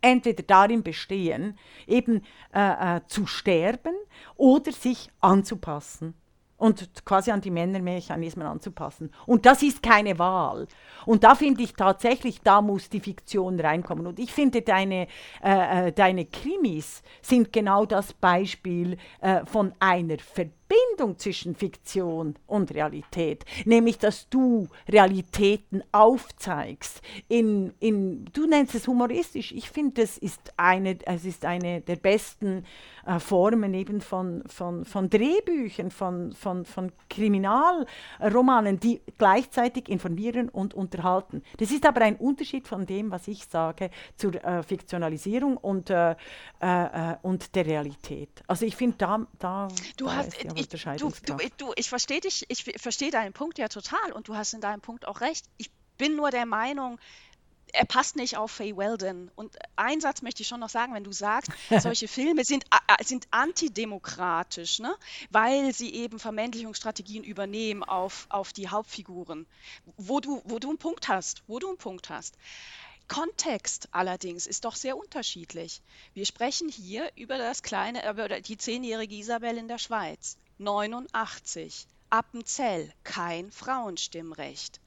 entweder darin bestehen, eben äh, äh, zu sterben oder sich anzupassen und quasi an die Männermechanismen anzupassen. Und das ist keine Wahl. Und da finde ich tatsächlich, da muss die Fiktion reinkommen. Und ich finde, deine, äh, äh, deine Krimis sind genau das Beispiel äh, von einer Verdinglichung Verbindung zwischen Fiktion und Realität, nämlich dass du Realitäten aufzeigst. In, in, du nennst es humoristisch. Ich finde, es ist eine, es ist eine der besten äh, Formen eben von, von, von Drehbüchern, von, von, von Kriminalromanen, die gleichzeitig informieren und unterhalten. Das ist aber ein Unterschied von dem, was ich sage, zur äh, Fiktionalisierung und, äh, äh, und der Realität. Also ich finde, da, da, du hast, ja ich, du, du, du, ich verstehe dich, ich verstehe deinen Punkt ja total und du hast in deinem Punkt auch recht. Ich bin nur der Meinung, er passt nicht auf Faye Weldon. Und einen Satz möchte ich schon noch sagen, wenn du sagst, <laughs> solche Filme sind, sind antidemokratisch, ne? weil sie eben Vermännlichungsstrategien übernehmen auf, auf die Hauptfiguren, wo du, wo du einen Punkt hast, wo du einen Punkt hast. Kontext allerdings ist doch sehr unterschiedlich. Wir sprechen hier über das kleine, über die zehnjährige Isabel in der Schweiz, 89, Appenzell, kein Frauenstimmrecht.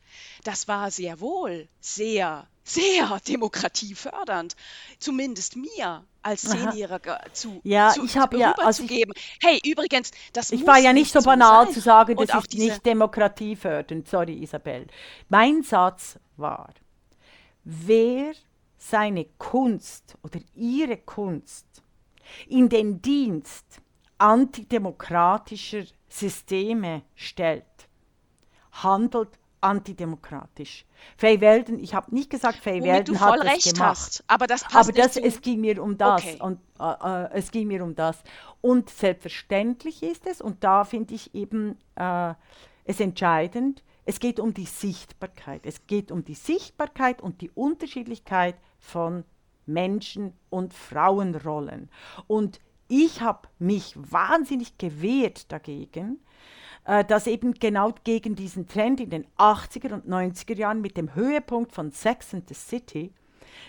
Das war sehr wohl sehr, sehr demokratiefördernd. Zumindest mir als Zehnjähriger zu, ja, zu, ich habe ja, also ich, hey, übrigens, das Ich war ja nicht so banal sein. zu sagen, das ist nicht demokratiefördernd. Sorry, Isabel. Mein Satz war, wer seine Kunst oder ihre Kunst in den Dienst antidemokratischer Systeme stellt, handelt antidemokratisch. Faye Weldon, ich habe nicht gesagt, Faye Womit du Weldon voll hat recht gemacht. hast. Aber das passt Aber nicht das, zu- es ging mir um das. Okay. Und, äh, äh, es ging mir um das. Und selbstverständlich ist es, und da finde ich eben äh, es entscheidend, es geht um die Sichtbarkeit. Es geht um die Sichtbarkeit und die Unterschiedlichkeit von Menschen und Frauenrollen. Und ich habe mich wahnsinnig gewehrt dagegen, äh, dass eben genau gegen diesen Trend in den 80er und 90er Jahren mit dem Höhepunkt von Sex and the City,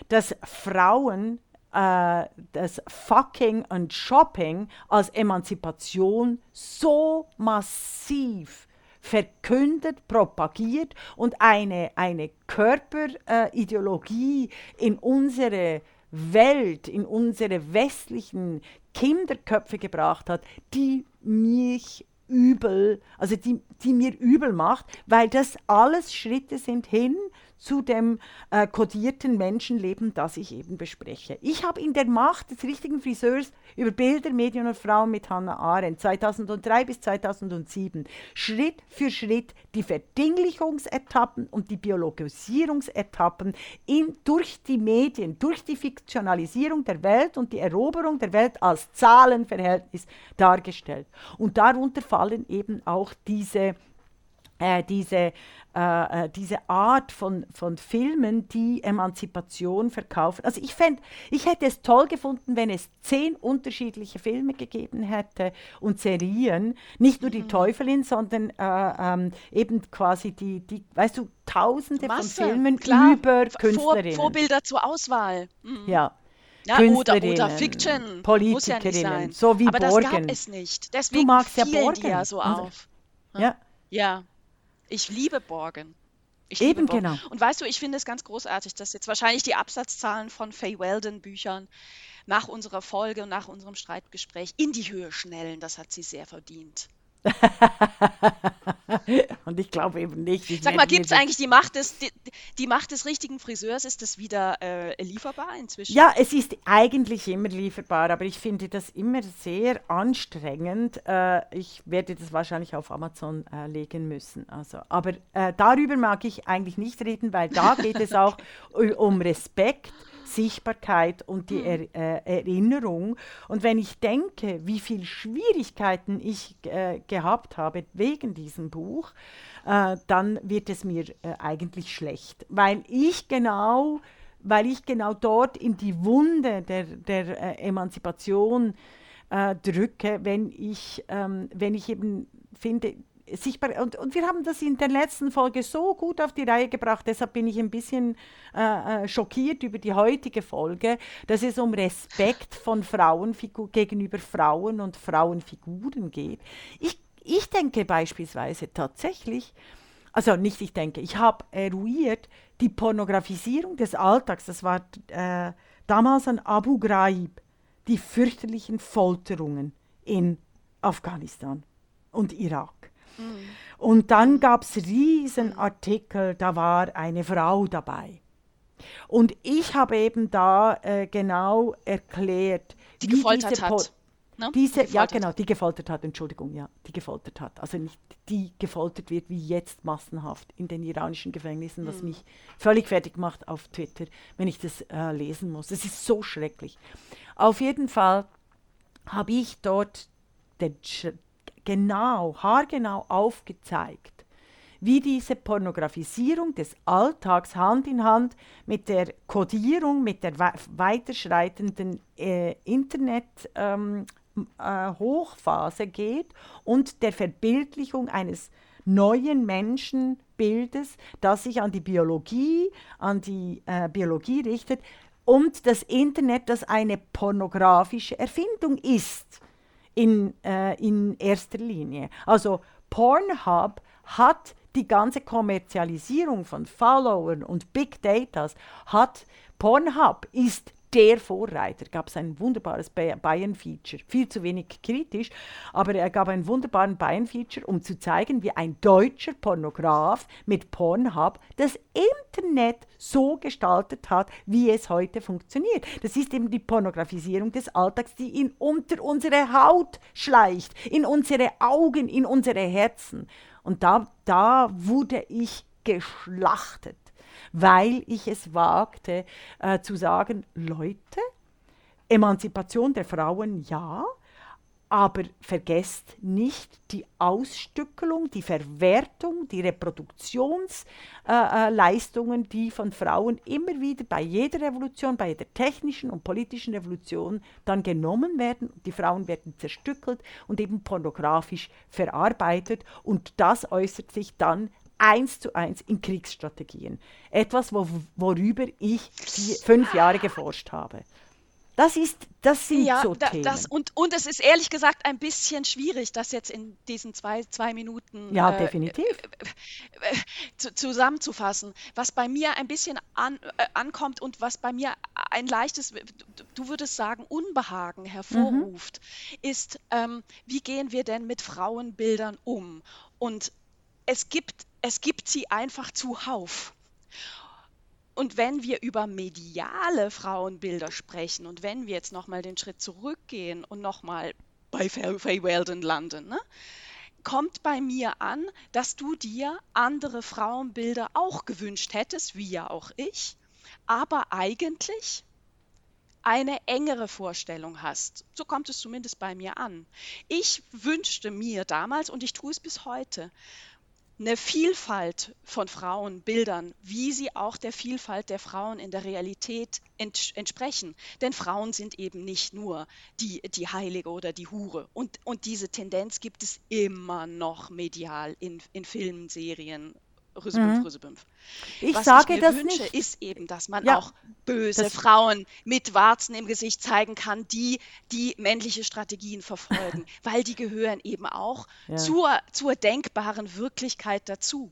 dass Frauen äh, das Fucking und Shopping als Emanzipation so massiv verkündet, propagiert und eine, eine Körperideologie in unsere Welt, in unsere westlichen Kinderköpfe gebracht hat, die mich übel, also die, die mir übel macht, weil das alles Schritte sind hin zu dem äh, kodierten Menschenleben, das ich eben bespreche. Ich habe in der Macht des richtigen Friseurs über Bilder, Medien und Frauen mit Hannah Arendt 2003 bis 2007 Schritt für Schritt die Verdinglichungsetappen und die Biologisierungsetappen in, durch die Medien, durch die Fiktionalisierung der Welt und die Eroberung der Welt als Zahlenverhältnis dargestellt. Und darunter fallen eben auch diese äh, diese, äh, äh, diese Art von, von Filmen, die Emanzipation verkaufen. Also ich fänd, ich hätte es toll gefunden, wenn es zehn unterschiedliche Filme gegeben hätte und Serien, nicht nur die Mhm. Teufelin, sondern äh, ähm, eben quasi die, die, weißt du, tausende von Masse, Filmen klar. über Vor- Künstlerinnen. Vorbilder zur Auswahl. Mhm. Ja. Ja, oder, oder Fiction. Ja Politikerinnen, sein. so wie Aber das Borgen. gab es nicht. Deswegen magst ja fielen die Borgen. ja so auf. ja. Ja, ich liebe Borgen. Ich Eben, liebe Borgen. genau. Und weißt du, ich finde es ganz großartig, dass jetzt wahrscheinlich die Absatzzahlen von Faye Weldon Büchern nach unserer Folge und nach unserem Streitgespräch in die Höhe schnellen. Das hat sie sehr verdient. <laughs> Und ich glaube eben nicht. ich Sag mal, gibt es eigentlich die Macht des, die, die Macht des richtigen Friseurs? Ist das wieder äh, lieferbar inzwischen? Ja, es ist eigentlich immer lieferbar, aber ich finde das immer sehr anstrengend. Äh, ich werde das wahrscheinlich auf Amazon äh, legen müssen. Also, aber äh, darüber mag ich eigentlich nicht reden, weil da geht es <laughs> auch u- um Respekt. Sichtbarkeit und die er, äh, Erinnerung. Und wenn ich denke, wie viele Schwierigkeiten ich äh, gehabt habe wegen diesem Buch, äh, dann wird es mir äh, eigentlich schlecht, weil ich genau weil ich genau dort in die Wunde der, der äh, Emanzipation äh, drücke, wenn ich, ähm, wenn ich eben finde, sichtbar, und, und wir haben das in der letzten Folge so gut auf die Reihe gebracht, deshalb bin ich ein bisschen äh, äh, schockiert über die heutige Folge, dass es um Respekt von Frauen gegenüber Frauen und Frauenfiguren geht. Ich, ich denke beispielsweise tatsächlich, also nicht ich denke, ich habe eruiert, die Pornografisierung des Alltags, das war äh, damals an Abu Ghraib, die fürchterlichen Folterungen in Afghanistan. und Irak. Und dann gab es Riesenartikel, da war eine Frau dabei. Und ich habe eben da äh, genau erklärt, Die wie gefoltert diese hat. Ne? diese, ja genau, die gefoltert hat, Entschuldigung, ja, die gefoltert hat. Also nicht die gefoltert wird, wie jetzt massenhaft in den iranischen Gefängnissen, was mich völlig fertig macht auf Twitter, wenn ich das äh, lesen muss. Es ist so schrecklich. Auf jeden Fall habe ich dort den, genau, haargenau aufgezeigt, wie diese Pornografisierung des Alltags Hand in Hand mit der Kodierung, mit der wei weiterschreitenden äh, Internet ähm, äh, Hochphase geht und der Verbildlichung eines neuen Menschenbildes, das sich an die Biologie, an die äh, Biologie richtet und das Internet, das eine pornografische Erfindung ist in, äh, in erster Linie. Also Pornhub hat die ganze Kommerzialisierung von Followern und Big Datas, hat Pornhub ist der Vorreiter. Gab es ein wunderbares Bay- Bayern-Feature, viel zu wenig kritisch, aber er gab einen wunderbaren Bayern-Feature, um zu zeigen, wie ein deutscher Pornograf mit Pornhub das Internet so gestaltet hat, wie es heute funktioniert. Das ist eben die Pornografisierung des Alltags, die in unter unsere Haut schleicht, in unsere Augen, in unsere Herzen. Und da, da wurde ich geschlachtet, weil ich es wagte äh, zu sagen, Leute, Emanzipation der Frauen ja, aber vergesst nicht die Ausstückelung, die Verwertung, die Reproduktionsleistungen, äh, Leistungen, die von Frauen immer wieder bei jeder Revolution, bei jeder technischen und politischen Revolution dann genommen werden. Die Frauen werden zerstückelt und eben pornografisch verarbeitet und das äußert sich dann eins zu eins in Kriegsstrategien. Etwas, wo, worüber ich vier, fünf Jahre geforscht habe. Das, ist, das sind Ja, so da, Themen. das, und, und es ist ehrlich gesagt ein bisschen schwierig, das jetzt in diesen zwei, zwei Minuten ja, äh, definitiv. zu, zusammenzufassen. Was bei mir ein bisschen an, äh, ankommt und was bei mir ein leichtes, du, würdest sagen, Unbehagen hervorruft, ist, ähm, wie gehen wir denn mit Frauenbildern um? Und es gibt, es gibt sie einfach zuhauf. Und wenn wir über mediale Frauenbilder sprechen und wenn wir jetzt nochmal den Schritt zurückgehen und nochmal bei Faye Weldon landen, ne, kommt bei mir an, dass du dir andere Frauenbilder auch gewünscht hättest, wie ja auch ich, aber eigentlich eine engere Vorstellung hast. So kommt es zumindest bei mir an. Ich wünschte mir damals, und ich tue es bis heute, eine Vielfalt von Frauenbildern, wie sie auch der Vielfalt der Frauen in der Realität ents entsprechen. Denn Frauen sind eben nicht nur die, die Heilige oder die Hure. Und, und diese Tendenz gibt es immer noch medial in, in Filmen, Serien. Rüsebümpf, Rüsebümpf. Ich Was sage ich mir das wünsche, nicht. ist eben, dass man Ja, auch böse Frauen mit Warzen im Gesicht zeigen kann, die die männliche Strategien verfolgen, <laughs> weil die gehören eben auch Ja. zur, zur denkbaren Wirklichkeit dazu.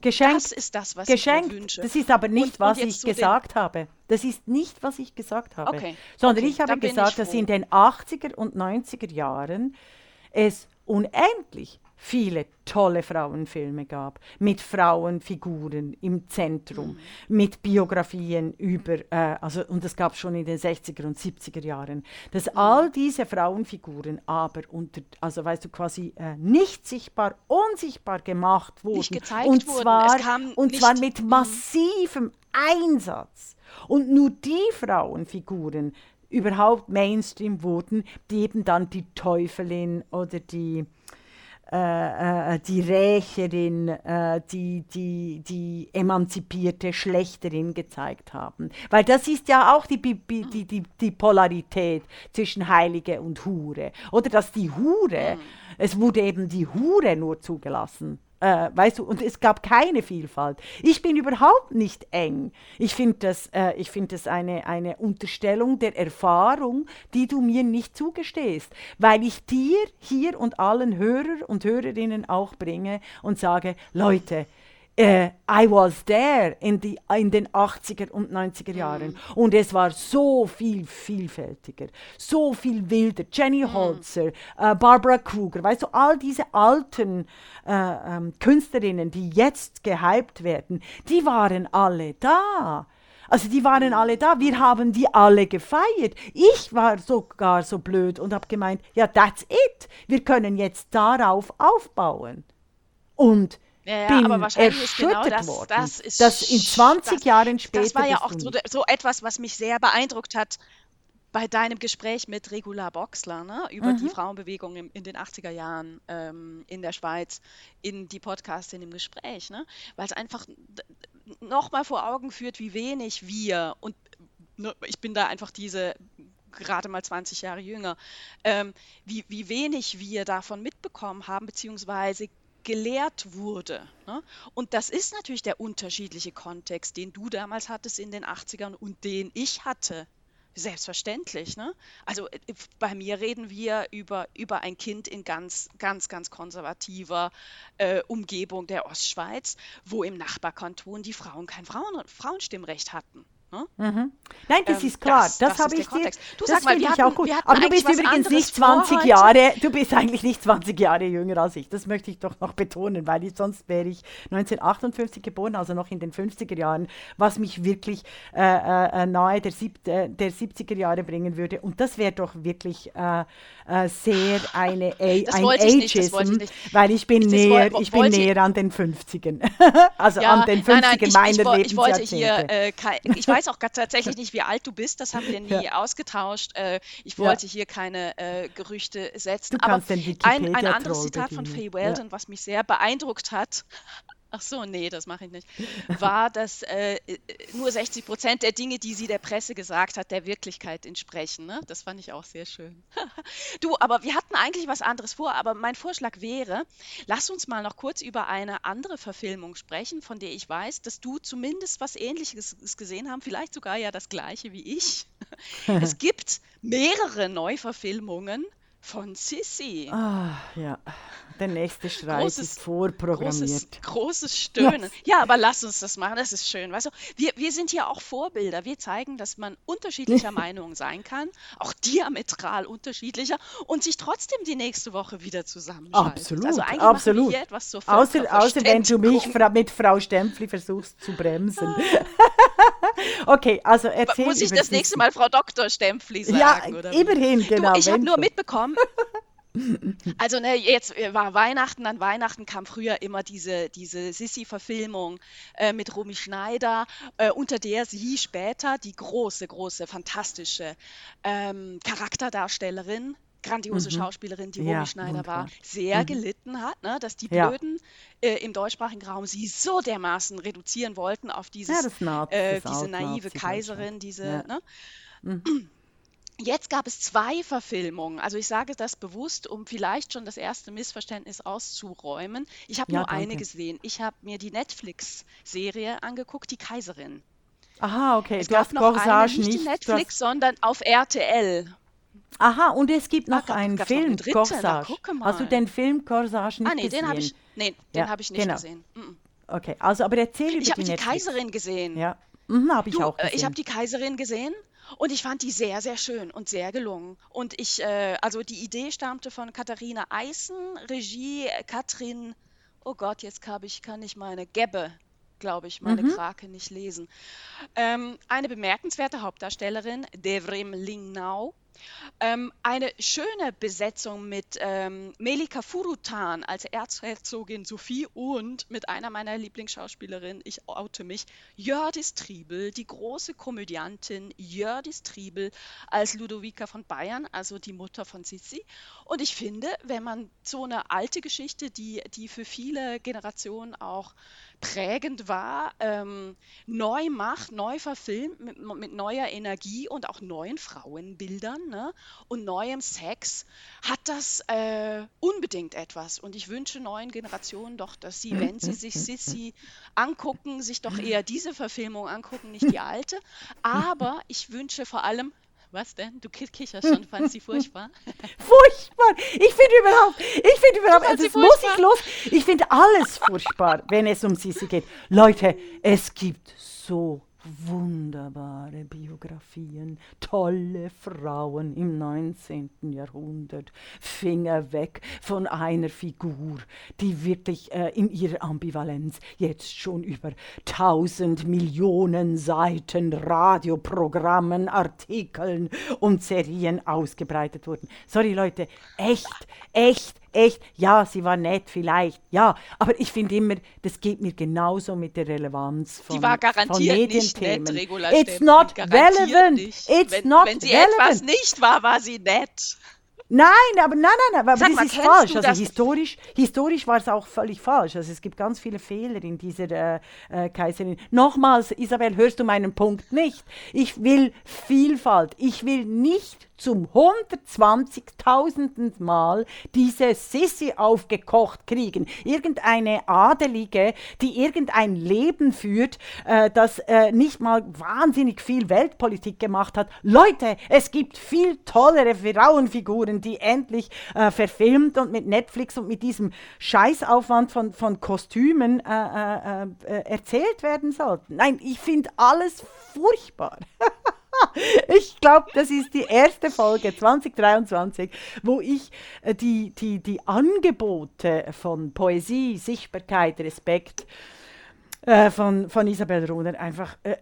Geschenkt, Das ist das, was geschenkt. ich mir wünsche. Das ist aber nicht, Und- und was jetzt ich gesagt habe. Das ist nicht, was ich gesagt habe. Okay, Sondern okay, ich habe dann bin ich gesagt, dass in den 80er und 90er Jahren es unendlich viele tolle Frauenfilme gab, mit Frauenfiguren im Zentrum, Mhm. mit Biografien über, äh, also, und das gab es schon in den 60er und 70er Jahren, dass Mhm. all diese Frauenfiguren aber unter, also weißt du, quasi äh, nicht sichtbar, unsichtbar gemacht wurden. gezeigt und wurden. Zwar, kam und zwar nicht- mit massivem Einsatz. Und nur die Frauenfiguren überhaupt Mainstream wurden, die eben dann die Teufelin oder die, äh, äh, die Rächerin, äh, die, die, die emanzipierte Schlechterin gezeigt haben. Weil das ist ja auch die, die, die, die Polarität zwischen Heilige und Hure. Oder dass die Hure, es wurde eben die Hure nur zugelassen. Äh, weißt du, und es gab keine Vielfalt. Ich bin überhaupt nicht eng. Ich finde das, äh, ich find das eine, eine Unterstellung der Erfahrung, die du mir nicht zugestehst, weil ich dir hier und allen Hörer und Hörerinnen auch bringe und sage, Leute, äh, I was there in, die, in den 80er und 90er Jahren. Mm. Und es war so viel vielfältiger, so viel wilder. Jenny mm. Holzer, äh, Barbara Kruger, weißt du, all diese alten äh, ähm, Künstlerinnen, die jetzt gehypt werden, die waren alle da. Also die waren alle da, wir haben die alle gefeiert. Ich war sogar so blöd und habe gemeint, ja, that's it. Wir können jetzt darauf aufbauen. Und ja, bin aber wahrscheinlich ist genau das, worden, das ist, dass in 20 das, Jahren später. Das war ja auch so, so, etwas, was mich sehr beeindruckt hat bei deinem Gespräch mit Regula Boxler ne, über mhm. die Frauenbewegung im, in den 80er Jahren ähm, in der Schweiz, in die Podcastin im Gespräch, ne? weil es einfach nochmal vor Augen führt, wie wenig wir, und ne, ich bin da einfach diese gerade mal 20 Jahre jünger, ähm, wie, wie wenig wir davon mitbekommen haben, beziehungsweise gelehrt wurde. Ne? Und das ist natürlich der unterschiedliche Kontext, den du damals hattest in den 80ern und den ich hatte. Selbstverständlich, ne? Also äh, bei mir reden wir über, über ein Kind in ganz, ganz, ganz konservativer äh, Umgebung der Ostschweiz, wo im Nachbarkanton die Frauen kein Frauen, Frauenstimmrecht hatten. Ne? Mhm. Nein, das ähm, ist klar. Das, das, das habe ich dir. Du, das finde ich hatten, auch gut. Aber du bist übrigens nicht 20 Jahre, du bist eigentlich nicht 20 Jahre jünger als ich. Das möchte ich doch noch betonen, weil ich, sonst wäre ich 1958 geboren, also noch in den 50er Jahren, was mich wirklich äh, äh, nahe der, sieb, äh, der 70er Jahre bringen würde. Und das wäre doch wirklich äh, äh, sehr eine, a, ein Ageism, nicht, weil ich bin, das näher, ich bin näher an den 50ern. <laughs> also ja, an den 50ern nein, nein, meiner ich, ich, ich wollte hier, äh, ich weiß auch tatsächlich nicht, wie alt du bist, das haben wir <laughs> nie ja. ausgetauscht. Äh, ich wollte ja. hier keine äh, Gerüchte setzen. Aber ein, ein anderes Zitat von Faye Weldon, was mich sehr beeindruckt hat, ach so, nee, das mache ich nicht, war, dass äh, äh nur 60 Prozent der Dinge, die sie der Presse gesagt hat, der Wirklichkeit entsprechen. Ne? Das fand ich auch sehr schön. <laughs> du, aber wir hatten eigentlich was anderes vor, aber mein Vorschlag wäre, lass uns mal noch kurz über eine andere Verfilmung sprechen, von der ich weiß, dass du zumindest was Ähnliches gesehen hast, vielleicht sogar ja das gleiche wie ich. <laughs> es gibt mehrere Neuverfilmungen von Sissy. Ah, ja. Der nächste Streit großes, ist vorprogrammiert. Großes, großes Stöhnen. Ja. ja. aber lass uns das machen, das ist schön. Weißt du, wir, wir sind hier auch Vorbilder. Wir zeigen, dass man unterschiedlicher <laughs> Meinung sein kann, auch diametral unterschiedlicher und sich trotzdem die nächste Woche wieder zusammenschaltet. Absolut, also eigentlich absolut. Hier etwas zur außer, außer wenn du mich mit Frau Stempfli versuchst zu bremsen. <laughs> Okay, also erzähl Muss ich das nächste Mal Frau Dr. Stempfli sagen? Ja, oder immerhin, genau. Du, ich habe nur mitbekommen, <laughs> also ne, jetzt äh, war Weihnachten, an Weihnachten kam früher immer diese, diese Sissi-Verfilmung äh, mit Romy Schneider, äh, unter der sie später die große, große, fantastische ähm, Charakterdarstellerin grandiose mhm. Schauspielerin, die ja, Romy Schneider war, sehr mhm. gelitten hat, ne, dass die Blöden ja. äh, im deutschsprachigen Raum sie so dermaßen reduzieren wollten auf dieses, ja, äh, diese naive Kaiserin, diese. Ne? Mhm. <clears throat> Jetzt gab es zwei Verfilmungen. Also ich sage das bewusst, um vielleicht schon das erste Missverständnis auszuräumen. Ich habe nur danke. eine gesehen. Ich habe mir die Netflix-Serie angeguckt, Die Kaiserin. Aha, okay. Es du gab hast noch Corsage eine, nicht, nicht Netflix, hast... sondern auf RTL. Aha, und es gibt noch Ach, einen Film, noch Corsage. Hast du den Film Corsage nicht ah, nee, gesehen? Den hab ich, nee, den ja, habe ich nicht genau. gesehen. Okay, also aber erzähl über Ich habe die, die Kaiserin gesehen. Ja, mhm, habe ich du, auch gesehen. Ich habe die Kaiserin gesehen und ich fand die sehr, sehr schön und sehr gelungen. Und ich, äh, also die Idee stammte von Katharina Eisen, Regie äh, Katrin, oh Gott, jetzt habe ich, kann ich meine Gebbe, glaube ich, meine mhm. Krake nicht lesen. Ähm, eine bemerkenswerte Hauptdarstellerin, Devrim Lingnau, ähm, eine schöne Besetzung mit ähm, Melika Furutan als Erzherzogin Sophie und mit einer meiner Lieblingsschauspielerinnen, ich oute mich, Jördis Triebel, die große Komödiantin Jördis Triebel als Ludovica von Bayern, also die Mutter von Sissi. Und ich finde, wenn man so eine alte Geschichte, die, die für viele Generationen auch prägend war, ähm, neu macht, neu verfilmt, mit, mit, neuer Energie und auch neuen Frauenbildern ne? und neuem Sex, hat das äh, unbedingt etwas. Und ich wünsche neuen Generationen doch, dass sie, wenn sie sich <laughs> Sissy angucken, sich doch eher diese Verfilmung angucken, nicht die alte. Aber ich wünsche vor allem Was denn? Du kicherst <laughs> schon, fandst sie furchtbar? <laughs> furchtbar! Ich finde überhaupt, ich finde überhaupt, also das muss ich los. Ich finde alles furchtbar, wenn es um Sissi geht. Leute, es gibt so wunderbare Biografien, tolle Frauen im 19. Jahrhundert, Finger weg von einer Figur, die wirklich äh, in ihrer Ambivalenz jetzt schon über tausend Millionen Seiten Radioprogrammen, Artikeln und Serien ausgebreitet wurden. Sorry Leute, echt, echt, echt, ja, sie war nett vielleicht, ja, aber ich finde immer, das geht mir genauso mit der Relevanz von, sie war garantiert von Medienthemen. Nicht nett, Regula It's not relevant. Nicht. It's wenn, not wenn sie relevant. etwas nicht war, war sie nett. Nein, aber nein, nein, aber Sag das ist falsch. Also das- historisch, historisch war es auch völlig falsch. Also es gibt ganz viele Fehler in dieser äh, äh, Kaiserin. Nochmals, Isabel, hörst du meinen Punkt nicht? Ich will Vielfalt. Ich will nicht zum 120.000. Mal diese Sissi aufgekocht kriegen. Irgendeine Adelige, die irgendein Leben führt, äh, das äh, nicht mal wahnsinnig viel Weltpolitik gemacht hat. Leute, es gibt viel tollere Frauenfiguren, die endlich äh, verfilmt und mit Netflix und mit diesem Scheißaufwand von, von Kostümen äh, äh, äh, erzählt werden sollten. Nein, ich finde alles furchtbar. <laughs> <laughs> Ich glaube, das ist die erste Folge 2023, wo ich äh, die, die, die Angebote von Poesie, Sichtbarkeit, Respekt äh, von, von Isabel Rohner einfach äh,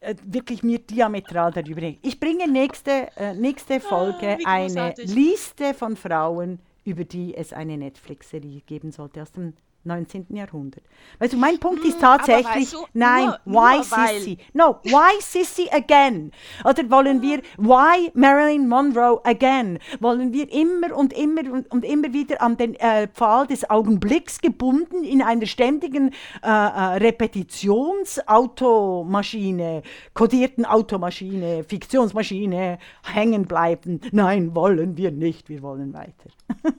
äh, wirklich mir diametral darüber. Ich bringe nächste, nächste Folge Ah, eine. Liste von Frauen, über die es eine Netflix-Serie geben sollte aus dem 19. Jahrhundert. Weißt du, mein Punkt ist Hm, tatsächlich, weißt du, nein, nur- why nur Sissy? No, why Sissy again? Oder wollen wir, why Marilyn Monroe again? Wollen wir immer und immer und, und immer wieder an den äh, Pfahl des Augenblicks gebunden in einer ständigen äh, äh, Repetitionsautomaschine, kodierten Automaschine, Fiktionsmaschine hängen bleiben? Nein, wollen wir nicht, wir wollen weiter. <laughs>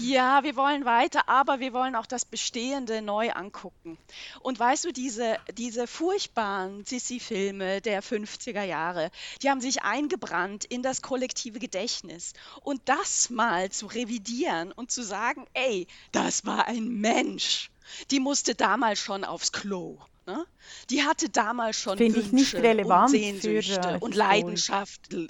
Ja, wir wollen weiter, aber wir wollen auch das Bestehende neu angucken. Und weißt du, diese, diese furchtbaren Sissi-Filme der 50er Jahre, die haben sich eingebrannt in das kollektive Gedächtnis. Und das mal zu revidieren und zu sagen, ey, das war ein Mensch. Die musste damals schon aufs Klo. Ne? Die hatte damals schon Finde ich nicht Wünsche relevant und für, Sehnsüchte und. Leidenschaften.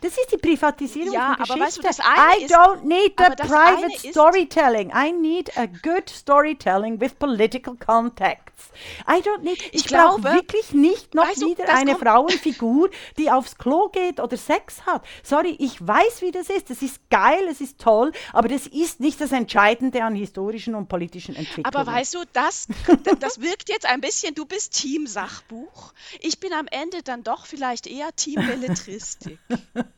Das ist die Privatisierung Ja, von aber weißt du, Geschichte. das eine I ist- don't need the private storytelling. I need a good storytelling with political contexts. I don't need. Ich, Ich brauche glaube- wirklich nicht noch Weißt du, wieder eine Frauenfigur, die aufs Klo geht oder Sex hat. Sorry, ich weiß, wie das ist. Das ist geil, es ist toll, aber das ist nicht das Entscheidende an historischen und politischen Entwicklungen. Aber weißt du, das, <laughs> das wirkt jetzt ein bisschen, du bist Team Sachbuch. Ich bin am Ende dann doch vielleicht eher Team Belletristik. <laughs>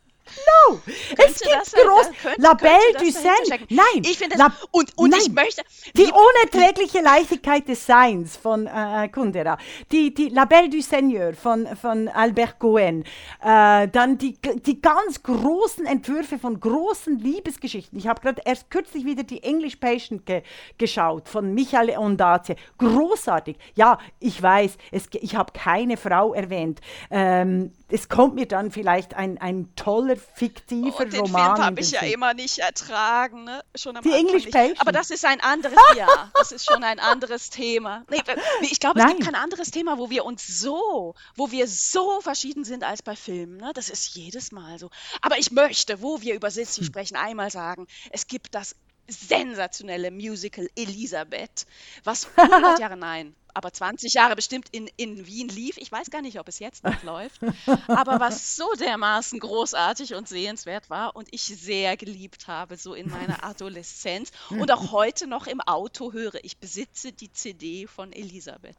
no, es gibt das sein- groß da könnte- La Belle du stecken? Nein, Ich finde La- und, und ich nein. möchte, Die unerträgliche Leichtigkeit des Seins von äh, Kundera, die, die La Belle du Seigneur von, von Albert Cohen, äh, dann die, die ganz großen Entwürfe von großen Liebesgeschichten. Ich habe gerade erst kürzlich wieder die English Patient ge geschaut von Michael Ondaatje. Großartig. Ja, ich weiß, es, ich habe keine Frau erwähnt. Ähm, es kommt mir dann vielleicht ein, ein toller, fiktiver Und den Film Roman. in habe den ich ja Sinn. immer nicht ertragen, ne? Schon am Die Anfang English. Patient. Aber das ist ein anderes <laughs> Jahr. Das ist schon ein anderes Thema. Nee, nee, ich glaube, es gibt Nein. kein anderes Thema, wo wir uns so, wo wir so verschieden sind als bei Filmen. Ne? Das ist jedes Mal so. Aber ich möchte, wo wir über Hm. Sissi sprechen, einmal sagen, es gibt das sensationelle Musical Elisabeth, was 100 <laughs> Jahre, nein, aber 20 Jahre bestimmt in, in Wien lief. Ich weiß gar nicht, ob es jetzt noch <laughs> läuft, aber was so dermaßen großartig und sehenswert war und ich sehr geliebt habe, so in meiner <laughs> Adoleszenz und auch heute noch im Auto höre. Ich besitze die CD von Elisabeth.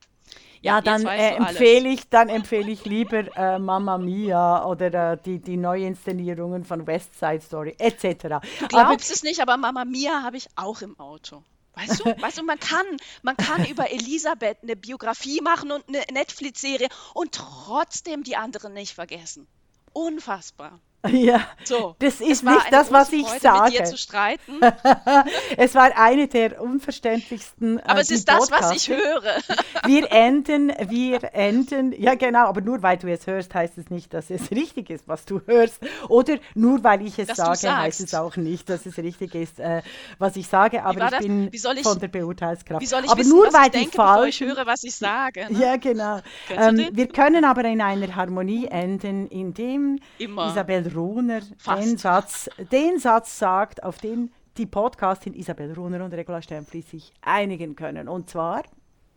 Ja, dann äh, empfehle ich, dann empfehle ich lieber äh, Mamma Mia oder äh, die, die Neuinszenierungen von West Side Story etc. Du glaubst es nicht, aber Mama Mia habe ich auch im Auto. Weißt du, weißt du, man kann, man kann über Elisabeth eine Biografie machen und eine Netflix-Serie und trotzdem die anderen nicht vergessen. Unfassbar. <laughs> Ja, So, das ist nicht das, was ich Freude, sage. mit dir zu streiten, <laughs> es war eine der unverständlichsten. äh, aber es ist das, was ich höre. <laughs> Wir enden, wir enden, ja genau, aber nur weil du es hörst, heißt es nicht, dass es richtig ist, was du hörst. Oder nur weil ich es Dass sage, heißt es auch nicht, dass es richtig ist, äh, was ich sage. Aber ich das? bin Wie soll ich- von der Beurteilskraft. Wie soll ich aber wissen, nur was weil ich denke, bevor ich falschen höre, was ich sage? Ne? ja, genau. Ähm, wir können aber in einer Harmonie enden, indem Immer. Isabel Runer Fast. den Satz, den Satz sagt, auf den die Podcastin Isabel Runer und Regula Stempfli sich einigen können. Und zwar,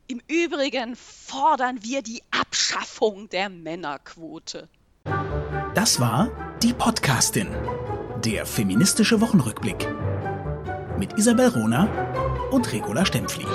Im Übrigen fordern wir die Abschaffung der Männerquote. Das war die Podcastin, der feministische Wochenrückblick. Mit Isabel Rona und Regula Stempfli.